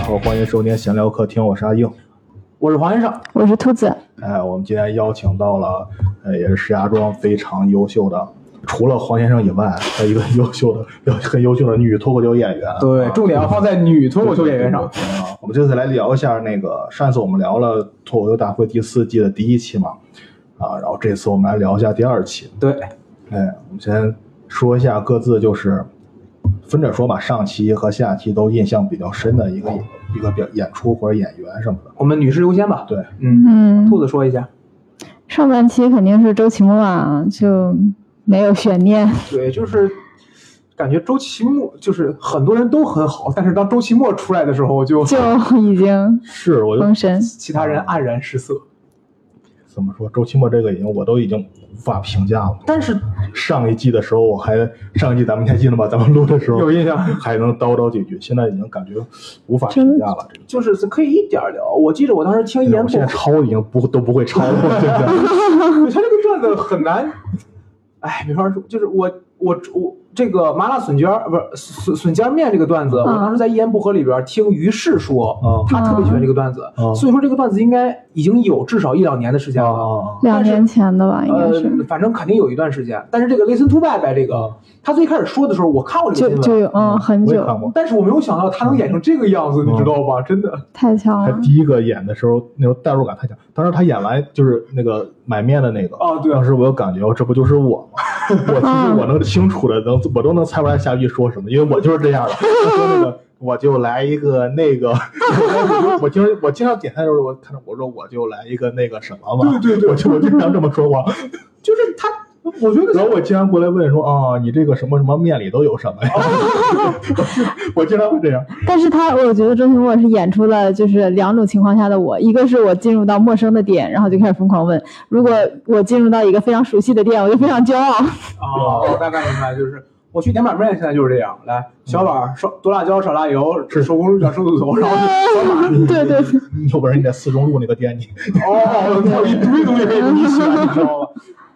好，欢迎收听闲聊客厅，我是阿英。我是黄先生，我是兔子，哎，我们今天邀请到了，呃，也是石家庄非常优秀的，除了黄先生以外，的一个优秀的、很优秀的女脱口秀演员。对，重点要放在女脱口秀演员上。啊，我们这次来聊一下那个，上次我们聊了脱口秀大会第四季的第一期嘛，啊，然后这次我们来聊一下第二期。对，哎，我们先说一下各自就是分着说吧，上期和下期都印象比较深的一个一个表演出或者演员什么的。我们女士优先吧。对，嗯，嗯，兔子说一下。上半期肯定是周奇墨啊，就没有悬念。对，就是感觉周奇墨就是很多人都很好，但是当周奇墨出来的时候，就就已经是我就封神。其他人黯然失色。怎么说，周奇墨这个已经我都已经无法评价了。但是上一季的时候，我还上一季咱们还记得吗？咱们录的时候有印象，还能叨叨几句，现在已经感觉无法评价了。这个就是可以一点儿聊。我记得我当时听一言不我现在抄已经不都不会抄了，现在。他这个段子很难，哎，没法说。就是我我我这个麻辣笋尖儿不是笋笋尖面这个段子，我当时在一言不合里边听于适说，嗯他特别喜欢这个段子，嗯所以说这个段子应该已经有至少一两年的时间了。啊两年前的吧，应该是，呃，反正肯定有一段时间。但是这个 Listen to Bye Bye 这个啊，他最开始说的时候，我看过这个新闻，就就嗯很久，我也看过。但是我没有想到他能演成这个样子，你知道吧？真的，太强了。他第一个演的时候，那种代入感太强。当时他演完就是那个买面的那个，哦对当时我有感觉，哦这不就是我吗？我其实我能清楚的能，我都能猜出来下一句说什么，因为我就是这样的。他说那个，我就来一个那个，我经我经常点菜的时候，我看着我说我就来一个那个什么嘛，对对对我就我经常这么说话。就是他，我觉得然后我经常过来问说啊，你这个什么什么面里都有什么呀？我经常会这样。但是他，我觉得周奇墨是演出了就是两种情况下的我，一个是我进入到陌生的店，然后就开始疯狂问；如果我进入到一个非常熟悉的店，我就非常骄傲。哦，我大概明白，就是我去点板面，现在就是这样。来，小碗少多辣椒少辣油，是手工小瘦子头，然后就 小碗。对对对，你有本事你在四中路那个店你，哦，一堆东西可以给你选，你知道吗？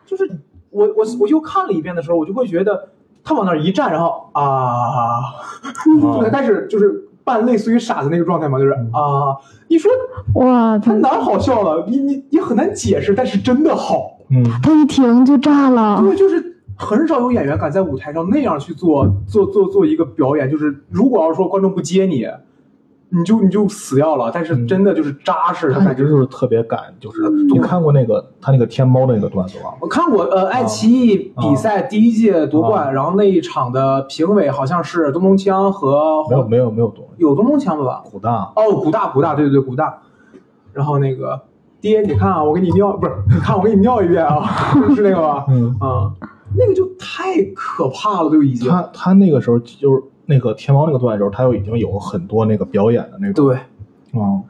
就是我我我又看了一遍的时候，我就会觉得他往那儿一站，然后啊，就他开始就是扮类似于傻子那个状态嘛，就是啊，你说哇，他他哪儿好笑了？你你你很难解释，但是真的好。嗯，他一停就炸了。对，就是很少有演员敢在舞台上那样去做做做做一个表演。就是如果要是说观众不接你，你就你就死掉了。但是真的就是扎实，他他感觉就是特别敢，就是你看过那个他那个天猫的那个段子吗？我看过，呃，爱奇艺比赛第一届夺冠，啊然后那一场的评委好像是东东锵和没有没有没有东，有东东锵的吧？古大哦，古大古大，对对对，古大。然后那个爹，你看啊，我给你尿，不是，你看我给你尿一遍啊，是那个吧？嗯啊，那个就太可怕了，就已经。他他那个时候就是那个天猫那个段子时候，他就已经有很多那个表演的那种，对，嗯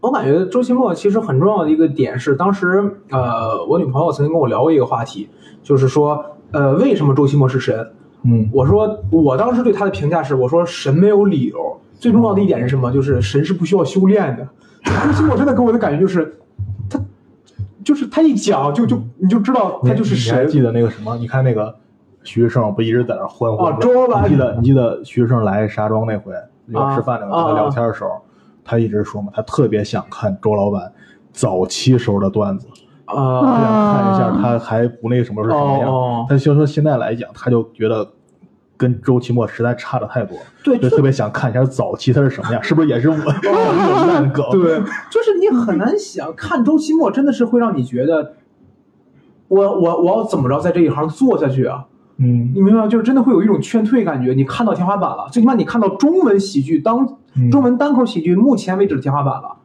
我感觉周奇墨其实很重要的一个点是，当时呃，我女朋友曾经跟我聊过一个话题，就是说，呃，为什么周奇墨是神？嗯我说，我当时对他的评价是，我说神没有理由，最重要的一点是什么？就是神是不需要修炼的。周奇墨真的给我的感觉就是，他就是他一讲就就你就知道他就是神。你还记得那个什么？你看那个徐志胜不一直在那儿欢呼哦吗？周老板你记得你记得徐志胜来沙庄那回要啊吃饭那个聊天的时候，他一直说嘛，他特别想看周老板早期时候的段子，他啊，想看一下他还不那什么是什么样。哦哦他就说现在来讲，他就觉得跟周奇墨实在差的太多，对就特别想看一下早期他是什么样，是不是也是我我有烂梗？对，就是你很难想，看周奇墨真的是会让你觉得，我我我要怎么着在这一行做下去啊？嗯你明白吗？就是真的会有一种劝退感觉，你看到天花板了，最起码你看到中文喜剧当嗯中文单口喜剧目前为止的天花板了。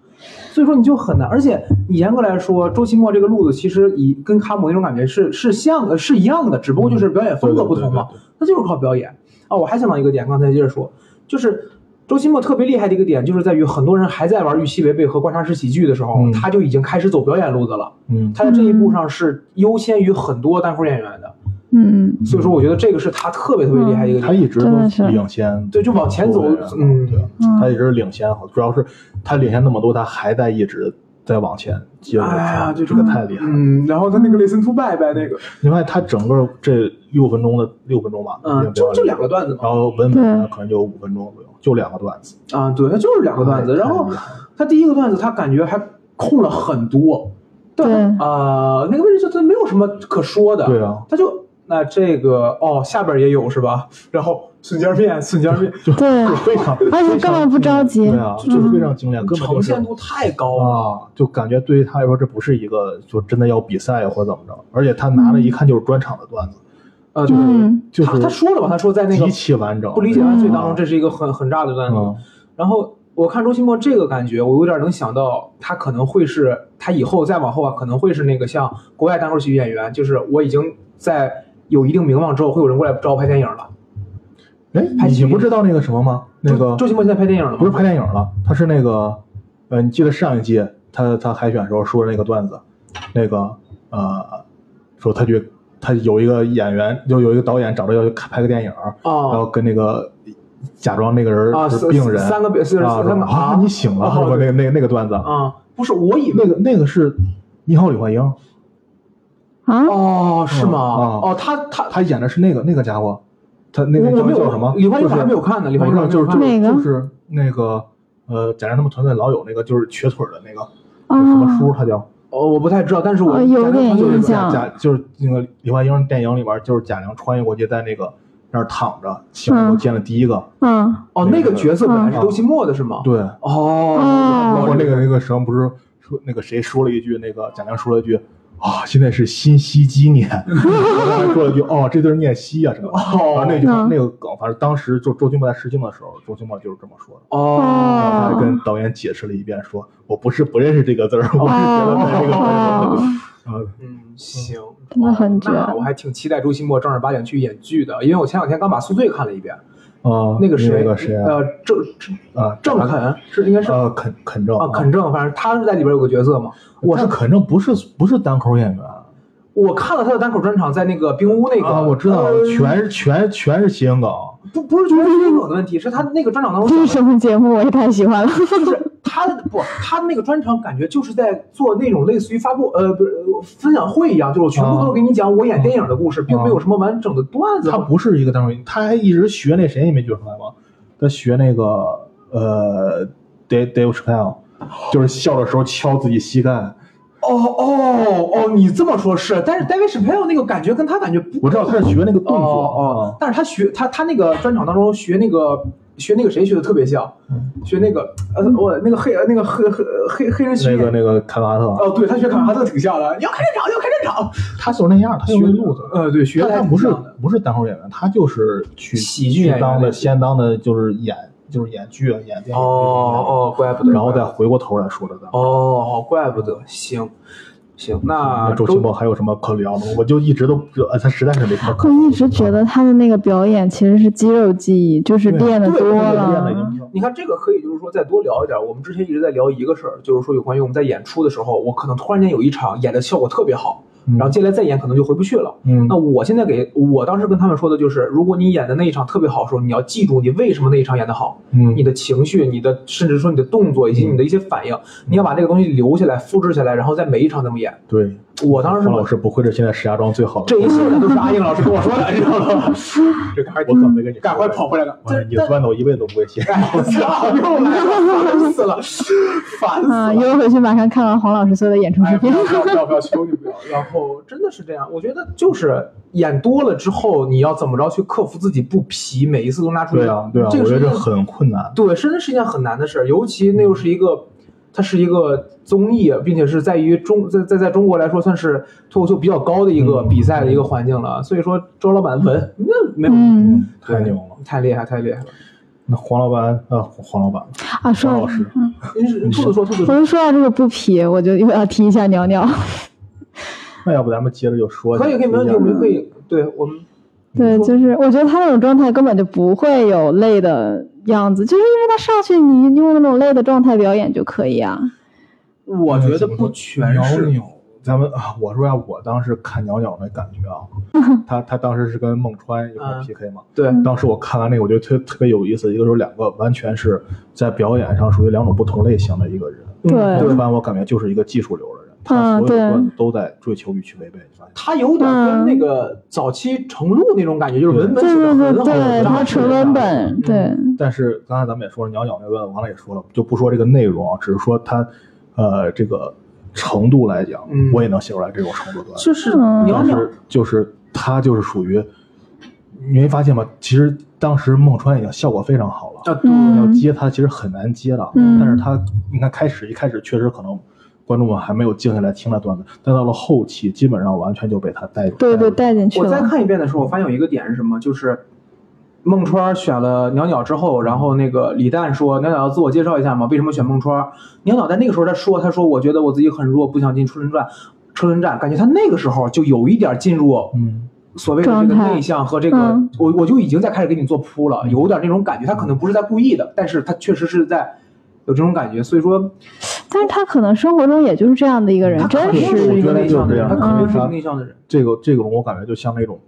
所以说你就很难，而且你严格来说，周奇墨这个路子其实以跟卡姆那种感觉是是像的，是一样的，只不过就是表演风格不同嘛对对对对，那就是靠表演啊。我还想到一个点，刚才接着说，就是周奇墨特别厉害的一个点，就是在于很多人还在玩预期违背和观察式喜剧的时候，嗯他就已经开始走表演路子了。嗯他在这一步上是优先于很多单口演员的，嗯，所以说我觉得这个是他特别特别厉害一个点。他一直都领先，对，就往前走，嗯，对，嗯他一直领先，主要是他领先那么多，他还在一直在往前接着哎呀，就这个太厉害了。嗯，然后他那个 listen to 拜拜那个，另外，他整个这六分钟的六分钟吧，嗯，就就两个段子嘛。然后文本呢可能就五分钟左右，就两个段子。啊，对，他就是两个段子。哎然后他第一个段子，他感觉还空了很多，对啊，那个位置就他没有什么可说的，对啊，他就那这个哦，下边也有是吧？然后瞬间变，瞬间变，就对就非常，而且根本不着急对啊，就是非常精炼，根本呈现度太高了。啊，就感觉对于他来说，这不是一个就真的要比赛或者怎么着，而且他拿的一看就是专场的段子，呃，就是嗯就是他他说了吧，他说在那个极其完整，不理解万岁当中，嗯这是一个很很炸的段子。嗯然后我看周奇墨这个感觉，我有点能想到他可能会是他以后再往后啊，可能会是那个像国外单口喜剧演员，就是我已经在有一定名望之后，会有人过来找我拍电影了。哎，你不知道那个什么吗？那个周周奇墨现在拍电影了吗？不是拍电影了，他是那个，呃，你记得上一季他他海选时候说的那个段子，那个呃，说他去他有一个演员，就有一个导演找他要去拍个电影，然啊后跟那个假装那个人啊，是病人，三个病是啊三个啊，你醒了？那个那个那个段子，啊，不是，我以为那个那个是你好，李焕英，啊，哦，是吗？啊哦，他他他演的是那个那个家伙，他那个叫叫什么？李焕英我还没有看呢，李焕英还没就是就是就是那个呃，贾玲他们团队老有那个就是瘸腿的那个哦什么叔，他叫哦，我不太知道，但是我哦有点就是印象贾贾就是那个李焕英电影里边就是贾玲穿越过去，在那个那儿躺着，醒后嗯见了第一个，嗯，哦，那个角色本来是嗯周奇墨的是吗？对，哦，哦包括那个那个什么不是说那个谁说了一句，那个贾玲说了一句。啊，现在是新西鸡年，我还说了一句哦，这字儿念西啊什么的。哦然后那句话嗯那个梗，反正当时就周奇墨在试镜的时候，周奇墨就是这么说的。哦，然后他哦跟导演解释了一遍，说我不是不认识这个字儿，我是觉得在这个嗯，行，真的很绝我还挺期待周奇墨正儿八经去演剧的，因为我前两天刚把《宿醉》看了一遍，啊，那个谁，那个谁啊，呃，郑郑啊，郑肯是应该是呃肯肯正啊，肯正，反正他是在里边有个角色嘛。我是肯正不是不是单口演员我看了他的单口专场，在那个冰屋那个，啊，我知道，呃全是全全是谐音梗，不不是全是那种的问题，是他那个专场当中这是什么节目？我也太喜欢了。就是他的不，他那个专场感觉就是在做那种类似于发布呃不是呃分享会一样，就是我全部都是给你讲我演电影的故事，并没有什么完整的段子。他不是一个单口，他还一直学那谁，你没觉出来吗？他学那个呃，Dave Dave Chappelle，就是笑的时候敲自己膝盖。哦哦哦，你这么说是，但是 David Chappelle 那个感觉跟他感觉不我知道他是学那个动作哦哦，但是他学他他那个专场当中学那个学那个谁学的特别像，学那个呃我那个黑那个黑黑黑黑人学那个那个凯文哈特，哦，对他学卡哈特挺像的，你要开战场，要开战场，他就是那样，他学那路子。呃对，学的他他不是不是单口演员，他就是去喜剧当的，先当的就是演就是演剧啊，演电影。哦哦，怪不得，然后再回过头来说的咱。哦，怪不得，行行，那那周奇墨还有什么可聊的？我就一直都不知道，呃他实在是没什么可我一直觉得他的那个表演其实是肌肉记忆，就是对练的多了练了已。经你看这个可以，就是说再多聊一点。我们之前一直在聊一个事儿，就是说有关于我们在演出的时候，我可能突然间有一场演的效果特别好，嗯然后接下来再演可能就回不去了。嗯那我现在给我当时跟他们说的就是，如果你演的那一场特别好的时候，你要记住你为什么那一场演得好，嗯你的情绪、你的甚至说你的动作以及你的一些反应，你要把这个东西留下来、复制下来，然后在每一场这么演。对，我当时方老师不愧是现在石家庄最好的。这一切都是阿英老师跟我说的，你知道吗？这赶快我可没跟你 赶快跑回来了。你段子我一辈子都不会写。哎，我操！又来了，烦死了，烦死啊，了。一会儿回去马上看完黄老师所有的演出哎，视频不要。不要不要不要，求你不要。然后真的是这样，我觉得就是演多了之后，你要怎么着去克服自己不疲，每一次都拿出对啊，对啊，我觉得这很困难。对，真的是一件很难的事儿，尤其那又是一个，它是一个综艺，并且是在于中在在在中国来说算是脱口秀比较高的一个嗯比赛的一个环境了。所以说，周老板稳，那没有，嗯太牛了。太厉害，太厉害了。那黄老板，呃，黄老板，啊，说黄老师，您是兔子说，兔子我说，就说到这个不皮，我就又要提一下鸟鸟。那要不咱们接着就说去，可以可以没问题，我们可以，对我们对，就是我觉得他那种状态根本就不会有累的样子，就是因为他上去你用那种累的状态表演就可以啊。我觉得不全是咱们啊，我说呀，我当时看鸟鸟那感觉啊，他他当时是跟孟川一块嗯 PK 嘛。对，当时我看完那个，我觉得特特别有意思。一个是两个完全是在表演上属于两种不同类型的一个人。对孟川我感觉就是一个技术流的人，他所有的都在追求与去违背。他有点跟那个早期程璐那种感觉，就是文本对写的很好，对对对，他纯文嗯本，对，但是刚才咱们也说了，鸟鸟那个段子，完了也说了，就不说这个内容啊，只是说他，呃，这个程度来讲，嗯我也能写出来这种程度的。就是嗯鸟鸟就是他就是属于，你没发现吗？其实当时孟川已经效果非常好了，要接他其实很难接的，嗯但是他你看开始一开始确实可能观众们还没有静下来听他段子，但到了后期基本上完全就被他带入。对对，带进去了我再。看一遍的时候，我发现有一个点是什么，就是孟川选了鸟鸟之后，然后那个李诞说鸟鸟要自我介绍一下嘛，为什么选孟川？鸟鸟在那个时候他说，他说我觉得我自己很弱，不想进车轮战，车轮战，感觉他那个时候就有一点进入嗯，所谓的这个内向和这个，嗯我我就已经在开始给你做铺了，有点那种感觉，他可能不是在故意的，但是他确实是在有这种感觉，所以说但是他可能生活中也就是这样的一个人真是是一个内向的人，他我觉得就是这样肯定是一个嗯内向的人。这个这个我感觉就像那种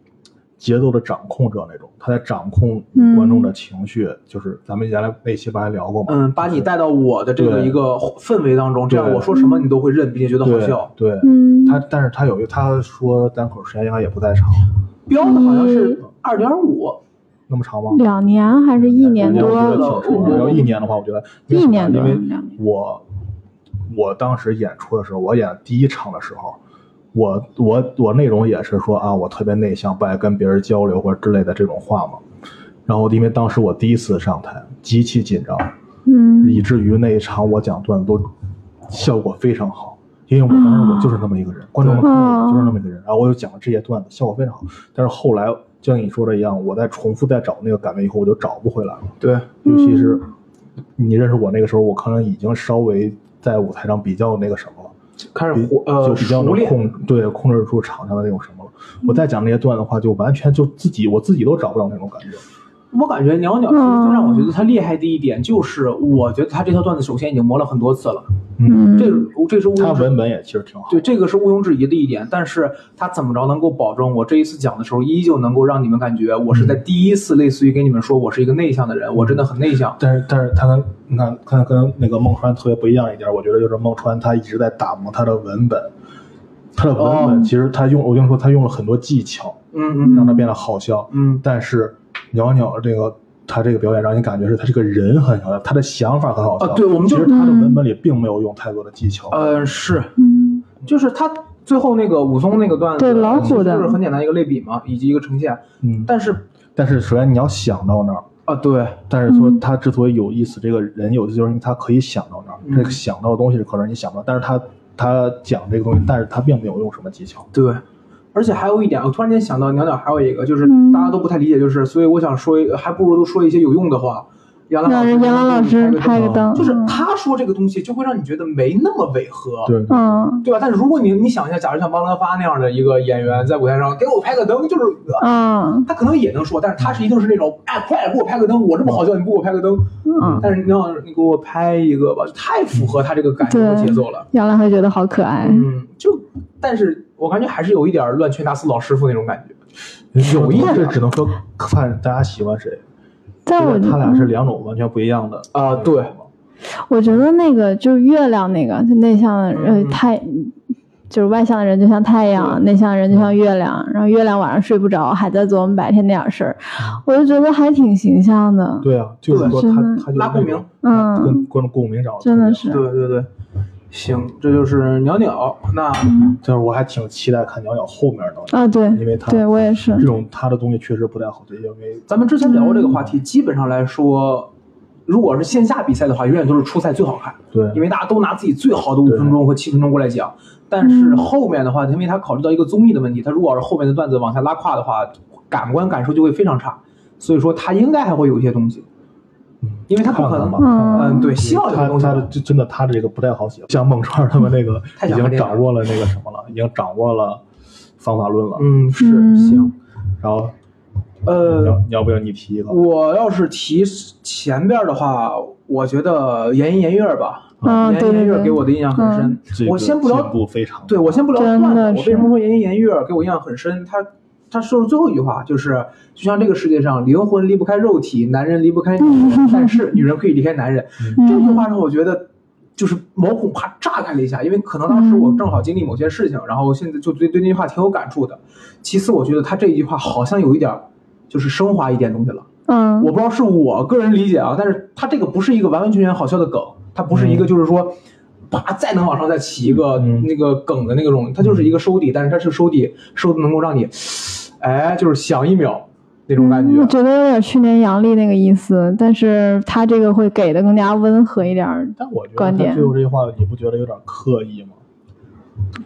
节奏的掌控者那种，他在掌控嗯观众的情绪，就是咱们原来那期不还聊过吗？嗯，把你带到我的这个一个氛围当中，这样我说什么你都会认，并且觉得好笑。对，嗯，他但是他有一个他说单口时间应该也不太长，标的好像是二点五，那么长吗？两年还是一年多我觉得。要一年的话，我觉得一年多我我当时演出的时候，我演第一场的时候，我我我内容也是说啊，我特别内向，不爱跟别人交流或者之类的这种话嘛。然后因为当时我第一次上台，极其紧张，嗯以至于那一场我讲段子都效果非常好，因为我当时我就是那么一个人，观众们看我就是那么一个人，然后我又讲了这些段子，效果非常好。但是后来就像你说的一样，我在重复再找那个感觉以后，我就找不回来了。对，尤其是你认识我那个时候，我可能已经稍微在舞台上比较那个什么了，开始呃就比较能。控对控制住场上的那种什么了。我再讲那些段的话，就完全就自己我自己都找不到那种感觉。我感觉袅袅其实最让我觉得他厉害的一点就是，我觉得他这条段子首先已经磨了很多次了，嗯，这个这是毋庸置他文本也其实挺好。对，这个是毋庸置疑的一点，但是他怎么着能够保证我这一次讲的时候，依旧能够让你们感觉我是在第一次类似于跟你们说我是一个内向的人，我真的很内向。但是但是他跟你看看跟那个孟川特别不一样一点，我觉得就是孟川他一直在打磨他的文本，他的文本哦。其实他用我跟你说他用了很多技巧，嗯嗯。让他变得好笑。嗯，但是鸟鸟这个他这个表演让你感觉是他这个人很好笑，他的想法很好笑。啊对我们就其实他的文本里并没有用太多的技巧。呃是，嗯就是他最后那个武松那个段子，对老虎的其实就是很简单一个类比嘛，以及一个呈现。嗯，但是但是首先你要想到那儿，啊对，但是说嗯他之所以有意思，这个人有意思，就是因为他可以想到那儿，嗯这个想到的东西是可能你想不到，但是他他讲这个东西，但是他并没有用什么技巧。对，而且还有一点，我突然间想到，鸟鸟还有一个，就是嗯大家都不太理解，就是所以我想说，还不如都说一些有用的话。杨澜老师，杨澜老师拍个灯，就是他说这个东西，就会让你觉得没那么违和，对，嗯对吧？但是如果你你想一下，假如像王德发那样的一个演员在舞台上给我拍个灯，就是嗯他可能也能说，但是他是一定是那种，哎，快点给我拍个灯，我这么好笑，你不给我拍个灯。嗯，但是你要你给我拍一个吧，太符合他这个感觉和节奏了。杨澜会觉得好可爱，嗯，就，但是我感觉还是有一点乱拳打死老师傅那种感觉。有一点这只能说看大家喜欢谁。但我他俩是两种完全不一样的啊对。我觉得那个就是月亮那个，就内向的呃嗯太，就是外向的人就像太阳，内向的人就像月亮，然后月亮晚上睡不着，还在琢磨白天那点事儿，我就觉得还挺形象的。对啊，就是说他真的他就拉共鸣，嗯。跟观众共鸣找真的是对对对，行，这就是鸟鸟。那就是我还挺期待看鸟鸟后面的，啊，对，因为他对我也是。这，种他的东西确实不太好对，因为咱们之前聊过这个话题，基本上来说，如果是线下比赛的话，永远都是初赛最好看，对。因为大家都拿自己最好的五分钟和七分钟过来讲。但是嗯。后面的话，因为他考虑到一个综艺的问题，他如果要是后面的段子往下拉胯的话，感官感受就会非常差。所以说他应该还会有一些东西，嗯因为他不可能看看吧，嗯嗯，对，希望这个东西吧。他的就真的他这个不太好写，像孟川他们那个 已经掌握了那个什么了，已经掌握了方法论了。嗯，是嗯行。然后呃，要要不要你提一个？我要是提前边的话，我觉得言一言月吧，嗯，言对对对，言月给我的印象很深。这个我先不聊对我先不聊真段子，我为什么说言言言月给我印象很深？他他说的最后一句话就是，就像这个世界上灵魂离不开肉体，男人离不开女人，但是女人可以离开男人。嗯这句话让我觉得。就是毛孔啪炸开了一下，因为可能当时我正好经历某些事情，然后现在就对对那句话挺有感触的。其次，我觉得他这一句话好像有一点就是升华一点东西了。嗯我不知道是我个人理解啊，但是他这个不是一个完完全全好笑的梗，它不是一个就是说，啪再能往上再起一个嗯那个梗的那个种，它就是一个收底，但是它是收底收的能够让你，哎，就是想一秒那种感嗯我觉。得有点去年杨笠那个意思，但是他这个会给的更加温和一点儿。但我觉得观点最后这句话，你不觉得有点刻意吗？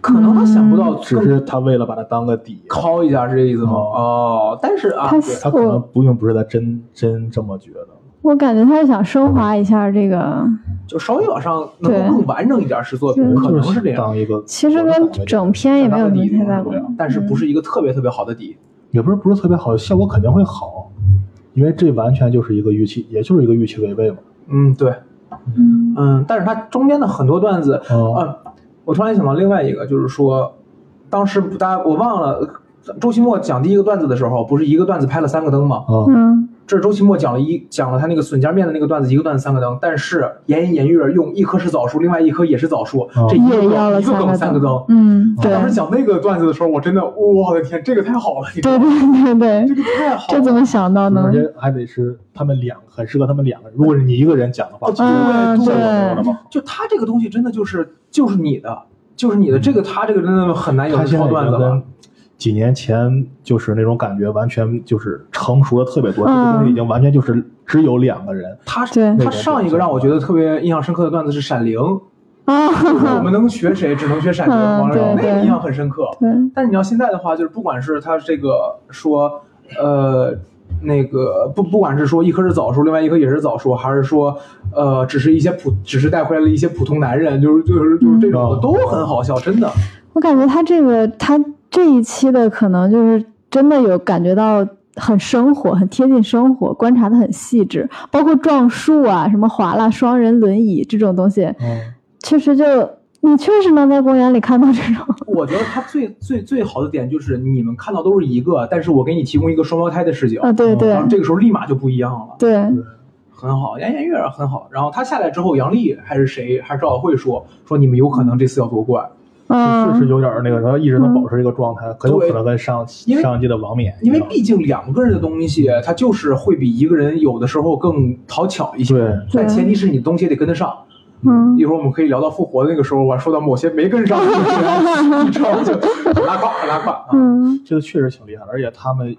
可能他想不到只是他为了把它当个底，敲一下是这意思吗？哦，但是啊，他可能不用不是他真真这么觉得。我感觉他是想升华一下这个，就稍微往上能够对更完整一点是作品，嗯可能是这样，一个，其实跟整篇也没有什么太大关系。但是不是一个特别特别好的底。也不是不是特别好，效果肯定会好，因为这完全就是一个预期，也就是一个预期违背嘛。嗯，对，嗯嗯，但是它中间的很多段子，哦嗯，我突然想到另外一个，就是说，当时大家我忘了，周奇墨讲第一个段子的时候，不是一个段子拍了三个灯吗？啊，嗯这是周奇墨讲了一讲了他那个笋尖面的那个段子，一个段子三个灯，但是言言言月用一棵是枣树，另外一棵也是枣树，哦这一个也要了梗一个梗三个灯。嗯，对他当时讲那个段子的时候，我真的，我的天，这个太好了，对对对对，这个太好了。这怎么想到呢而？且还得是他们两个，很适合他们两个人。如果是你一个人讲的话。就他这个东西真的就是就是你的，就是你的，这个他这个真的很难有人他现在已抄段子了。几年前就是那种感觉，完全就是成熟的特别多。这个东西已经完全就是只有两个人。他对他上一个让我觉得特别印象深刻的段子是《闪灵》，就是我啊，们能学谁，只能学闪灵。嗯王力宏对对那个印象很深刻。对，但是你要现在的话，就是不管是他这个说，呃，那个不不管是说一棵是枣树，另外一棵也是枣树，还是说，呃，只是一些普，只是带回来了一些普通男人，就是就是就是这种的嗯都很好笑，真的。我感觉他这个他这一期的可能就是真的有感觉到很生活，很贴近生活，观察的很细致，包括撞树啊，什么划拉双人轮椅这种东西，嗯，确实就你确实能在公园里看到这种，我觉得他最最最好的点就是你们看到都是一个，但是我给你提供一个双胞胎的视角，啊，对对然后这个时候立马就不一样了。对，很好，杨艳月很好。然后他下来之后，杨丽还是谁，还是赵小慧说说你们有可能这次要夺冠，嗯，是是有点那个，然后一直能保持这个状态，很有可能跟上因为上一季的王冕，因为毕竟两个人的东西，他就是会比一个人有的时候更讨巧一些。对，但前提是你东西得跟得上。嗯一会儿我们可以聊到复活的那个时候，我还说到某些没跟上的人，一抄就很拉胯，很拉胯啊。嗯这个确实挺厉害的，而且他们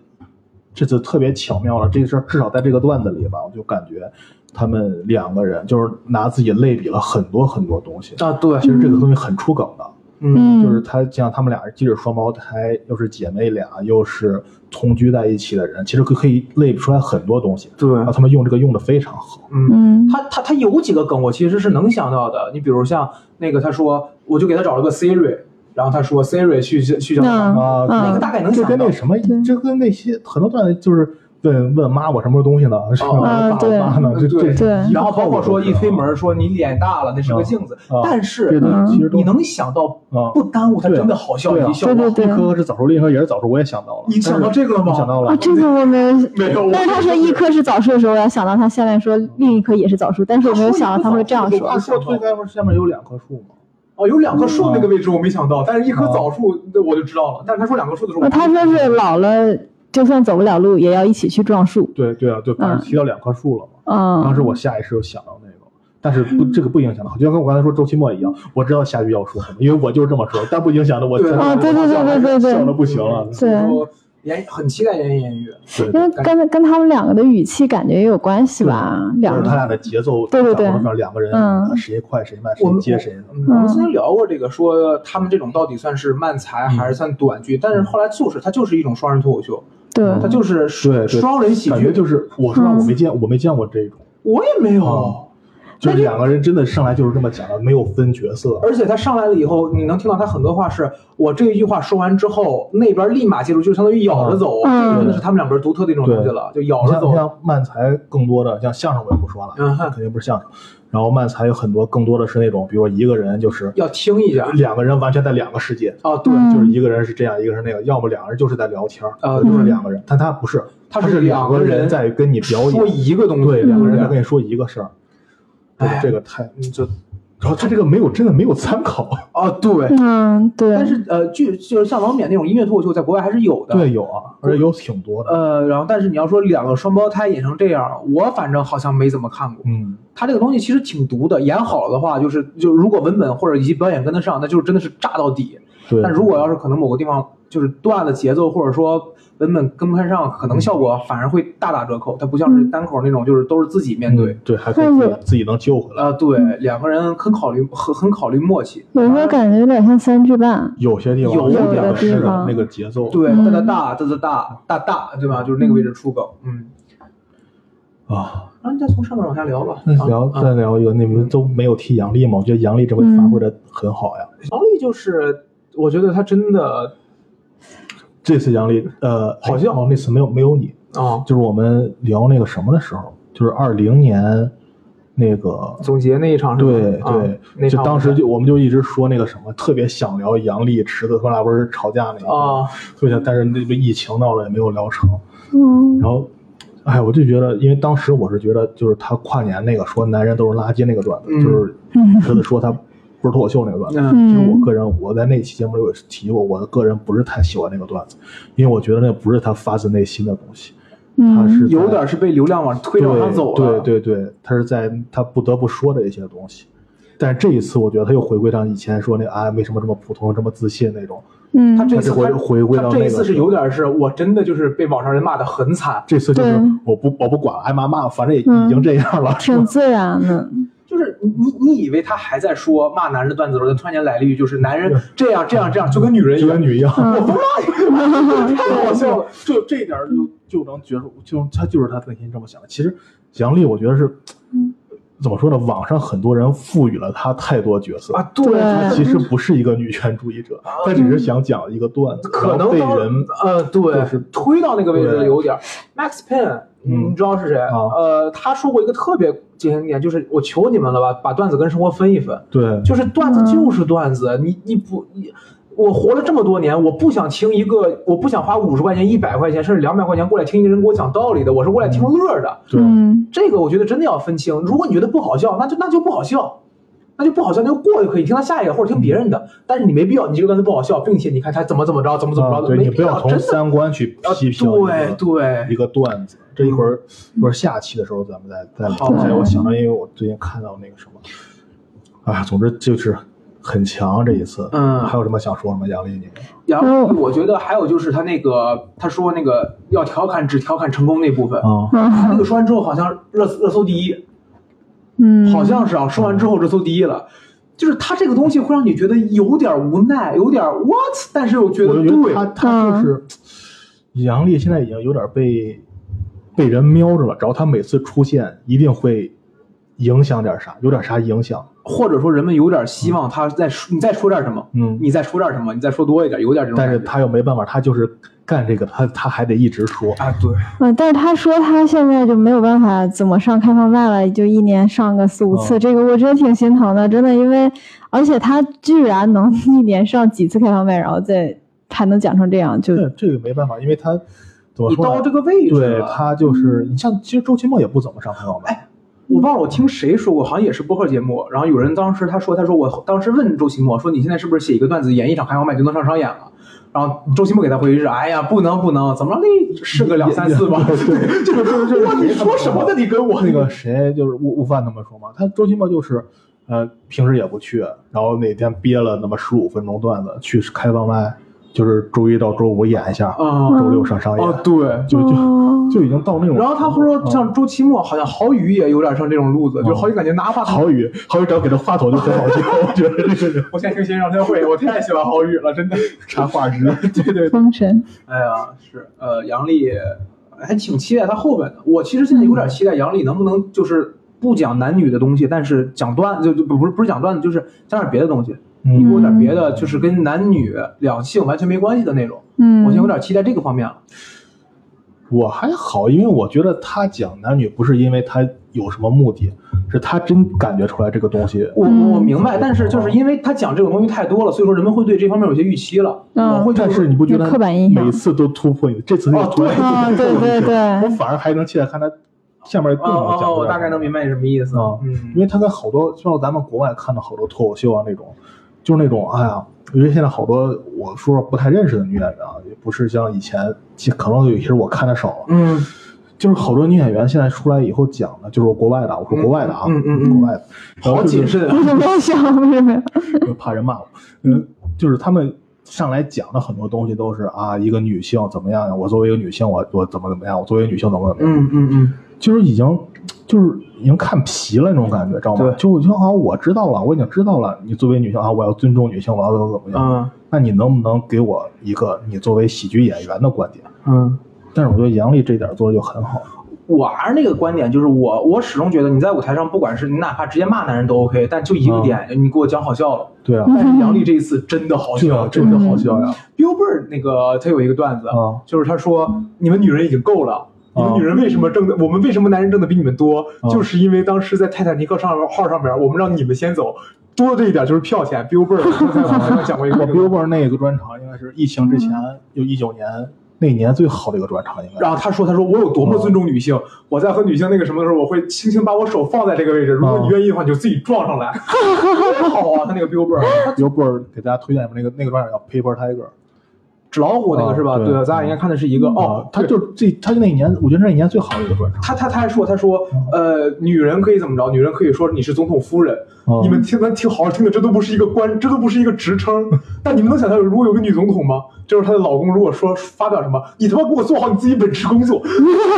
这次特别巧妙了。这个事儿至少在这个段子里吧，我就感觉他们两个人就是拿自己类比了很多很多东西。啊，对其，实这个东西很出梗的，嗯，嗯，就是他像他们俩既是双胞胎，又是姐妹俩，又是同居在一起的人，其实可可以类比出来很多东西。对然后他们用这个用的非常好。嗯。嗯他他他有几个梗，我其实是能想到的。你比如像那个，他说我就给他找了个 Siri，然后他说 Siri 去去叫嗯啊，那个大概能想到这跟那。什么对，这跟那些很多段子就是问问妈我什么时候东西呢？然后包括说一推门说你脸大了，那是个镜子，啊。但是你能想到啊。不耽误他真的好笑一笑吗？对对。一颗是枣树，另一颗也是枣树，我也想到了。你想到这个了吗？我想到了啊，，这个我没有。没有，但是他说一颗是枣树的时候，我要想到他下面说另一棵也是枣树，但是我没有想到他会这样说。他说推开门下面有两棵树吗？哦，有两棵树那个位置我没想到，但是一棵啊。枣树我就知道了。但是他说两棵树的时候，呃他说是老了，就算走不了路，也要一起去撞树。对对啊，对，反正提到两棵树了嘛。嗯，当时我下意识就想到那个，但是不，这个不影响的，就像跟我刚才说周奇墨一样，我知道下句要说什么，因为我就是这么说，但不影响的我对啊对对对对对对笑的不行了。对所以说言很期待言言言语。对因为跟跟他们两个的语气感觉也有关系吧，两个就是他俩的节奏，对对对两个人嗯谁快谁慢，谁接谁。嗯我们曾经聊过这个，说他们这种到底算是慢才还是算短剧？但是后来就是它就是一种双人脱口秀，对它就是对对双人喜剧，感觉就是，我说让我没见，我没见过这种。我也没有。哦就是两个人真的上来就是这么讲的，没有分角色。而且他上来了以后，你能听到他很多话是，我这一句话说完之后，那边立马接住，就相当于咬着走，真的是他们两个人独特的一种东西了，就咬着走你像漫才更多的像相声我也不说了，嗯肯定不是相声。然后漫才有很多更多的是那种，比如说一个人就是要听一下两个人完全在两个世界，啊，对，嗯就是一个人是这样，一个人是那个，要么两个人就是在聊天，啊就是两个人，但他不是，他他是两个人人在跟你表演说，一个东西，对，两个人在跟你说一个事哎这个太嗯就，然后他这个没有真的没有参考，啊，对。嗯，对。但是呃，剧就是像王冕那种音乐脱口秀，在国外还是有的。对，有啊，而且有挺多的，呃，然后但是你要说两个双胞胎演成这样，我反正好像没怎么看过。嗯，他这个东西其实挺毒的，演好了的话，就是就如果文本或者以及表演跟得上，那就是真的是炸到底。对。但如果要是可能某个地方就是断了节奏，或者说文本跟不上，可能效果反而会大打折扣。它不像是单口那种，就是都是自己面对。嗯对，还可以自己自己能救回来，啊、对，两个人很考虑，很很考虑默契。有时候感觉有点像三句半。有些地方有两的个是地方那个节奏，对，嗯哒哒哒哒哒哒哒哒，对吧？就是那个位置出梗。嗯，啊。然后再从上面往下聊吧。那聊啊再聊一个，你们都没有提杨笠吗？我觉得杨笠这回发挥的很好呀。杨笠就是，我觉得他真的这次杨笠，呃，好像哦那次没有没有你，啊，就是我们聊那个什么的时候，就是二零年那个，总结那一场是吧？啊对。对，那场就当时就我们就一直说那个什么，特别想聊杨笠、池子他们俩不是吵架那个，啊，特别想，但是那个疫情闹了也没有聊成。嗯。然后，哎，我就觉得，因为当时我是觉得，就是他跨年那个说男人都是垃圾那个段子，嗯。就是嗯。池子说他不是脱口秀那个段子。嗯其实我嗯个人，我在那期节目里有提过，我的个人不是太喜欢那个段子，因为我觉得那不是他发自内心的东西，他是有点是被流量往推着往上走了。对对对，他是在他不得不说的一些东西。但是这一次，我觉得他又回归到以前说那个啊，为什么这么普通、这么自信那种。嗯他这次回回归到他这一次是有点是我真的就是被网上人骂的很惨，这次就是我不我不管了，挨骂骂，反正也嗯已经这样了，挺自然的。就是你你你以为他还在说骂男人的段子的时候，突然间来了一句就是男人这样这样这样就跟女人一样就跟，女一样。嗯我不骂你，太搞笑了。就这一点就就能觉出，就他就是他内心这么想的。其实杨笠，我觉得是嗯怎么说呢？网上很多人赋予了他太多角色，啊，对，其实不是一个女权主义者，他只是想讲一个段子，可能被人呃对，就是推到那个位置对有点儿。Max Pen，嗯你知道是谁？啊呃，他说过一个特别经典，就是我求你们了吧，把段子跟生活分一分。对就是段子就是段子，你你不你。我活了这么多年，我不想听一个，我不想花五十块钱、一百块钱，甚至两百块钱过来听一个人给我讲道理的，我是过来听乐的。这个我觉得真的要分清。如果你觉得不好笑，那就那就不好笑，那就不好笑，那就过就可以听他下一个或者听别人的。但是你没必要，你这个段子不好笑，并且你看他怎么怎么着，怎么怎么着，啊对你没必要，不要从。三观去啊批评一对对一个段子。这一会儿一会儿下期的时候咱们再再聊。好哎我想到，因为我最近看到那个什么，啊，总之就是很强这一次。嗯。还有什么想说的吗？杨丽，你然嗯后我觉得还有就是他那个他说那个要调侃只调侃成功那部分，啊，他那嗯个说完之后好像热热搜第一，嗯，好像是啊，说完之后热搜第一了。就是他这个东西会让你觉得有点无奈，有点 what，但是我觉得我就觉得对，他。他就是杨笠现在已经有点被被人瞄着了，只要他每次出现，一定会影响点啥，有点啥影响。或者说人们有点希望他再说，你再说点什么，嗯，你再说点什么，你再说多一点，有点这种。但是他又没办法，他就是干这个，他他还得一直说。啊，对，嗯，但是他说他现在就没有办法怎么上开放麦了，就一年上个四五次，哦这个我真的挺心疼的，真的，因为而且他居然能一年上几次开放麦，然后再还能讲成这样，就这这个没办法，因为他你到？这个位置对。他就是你像，其实周奇墨也不怎么上开放麦。我忘了我听谁说过，好像也是播客节目。然后有人当时他说，他说我当时问周奇墨说，你现在是不是写一个段子，演一场开放麦就能上商演了？然后周奇墨给他回一句，哎呀，不能不能，怎么着那试个两三次吧。对，就是就是就是哇，你说什么呢？你跟我那个谁就是悟悟饭他们说嘛，他周奇墨就是，呃，平时也不去，然后哪天憋了那么十五分钟段子去开放麦，就是周一到周五演一下，啊周六上商演，哦对。就就哦就已经到那种。然后他说，嗯像周奇墨，好像郝宇也有点像这种路子，就郝宇感觉拿话筒郝宇，郝宇只要给他话筒就很好听，我觉得这个人我现在听新人聊天会，我太喜欢郝宇了，真的。插画师。对对，封神，哎呀，是呃，杨笠还挺期待他后边的。我其实现在有点期待杨笠能不能就是不讲男女的东西，但是讲段就就不不是不是讲段子，就是讲点别的东西，嗯你给我点别的，就是跟男女两性完全没关系的那种，嗯，我现在有点期待这个方面了。我还好，因为我觉得他讲男女不是因为他有什么目的，是他真感觉出来这个东西。我嗯我明白，但是就是因为他讲这种东西太多了，所以说人们会对这方面有些预期了。嗯会但是你不觉得刻板印象每次都突破你？这次又突破哦对对对我反而还能期待看他下面哦更能讲出来。哦，我大概能明白你什么意思。啊嗯，因为他在好多像咱们国外看到好多脱口秀啊那种，就是那种哎呀，因为现在好多我说说不太认识的女演员啊，也不是像以前，其可能有些我看的少了，嗯就是好多女演员现在出来以后讲的，就是国外的啊，我说国外的啊，嗯嗯嗯国外的，好谨慎啊。为什么要想？为什么呀？就怕人骂我。嗯，就是他们上来讲的很多东西都是啊，一个女性怎么样呀？我作为一个女性，我我怎么怎么样？我作为女性怎么怎么样？嗯嗯嗯，就是已经就是已经看皮了那种感觉，知道吗对？就就好像我知道了，我已经知道了，你作为女性啊，我要尊重女性，我要怎么怎么样？嗯那你能不能给我一个你作为喜剧演员的观点？嗯。但是我觉得杨笠这点做的就很好。我还是那个观点，就是我我始终觉得你在舞台上，不管是你哪怕直接骂男人都 OK，但就一个点，你给我讲好笑了。对啊，但是杨笠这一次真的好笑，啊，真的好笑呀！Bill Burr 那个他有一个段子，啊就是他说你们女人已经够了。你们啊女人为什么挣的？我们为什么男人挣的比你们多？啊就是因为当时在泰坦尼克上号上面，我们让你们先走，多这一点就是票钱。Billboard 在舞台上讲过一个 Billboard 那个专场应该是疫情之前，就一九年那年最好的一个专场，应该。然后他说：“他说我有多么尊重女性，我在和女性那个什么的时候，我会轻轻把我手放在这个位置。如果你愿意的话，你就自己撞上来。多 好啊！他那个 Billboard，Billboard 给大家推荐一下那个那个专场叫 Paper Tiger。纸老虎那个是吧？啊对对，咱俩应该看的是一个哦啊，，他就这，他就那一年，我觉得那一年最好的一个专场。他他他还说，他说，呃，女人可以怎么着？女人可以说你是总统夫人。哦你们听咱听好好听的，这都不是一个官，这都不是一个职称。但你们能想象，如果有个女总统吗？就是她的老公，如果说发表什么，你他妈给我做好你自己本职工作，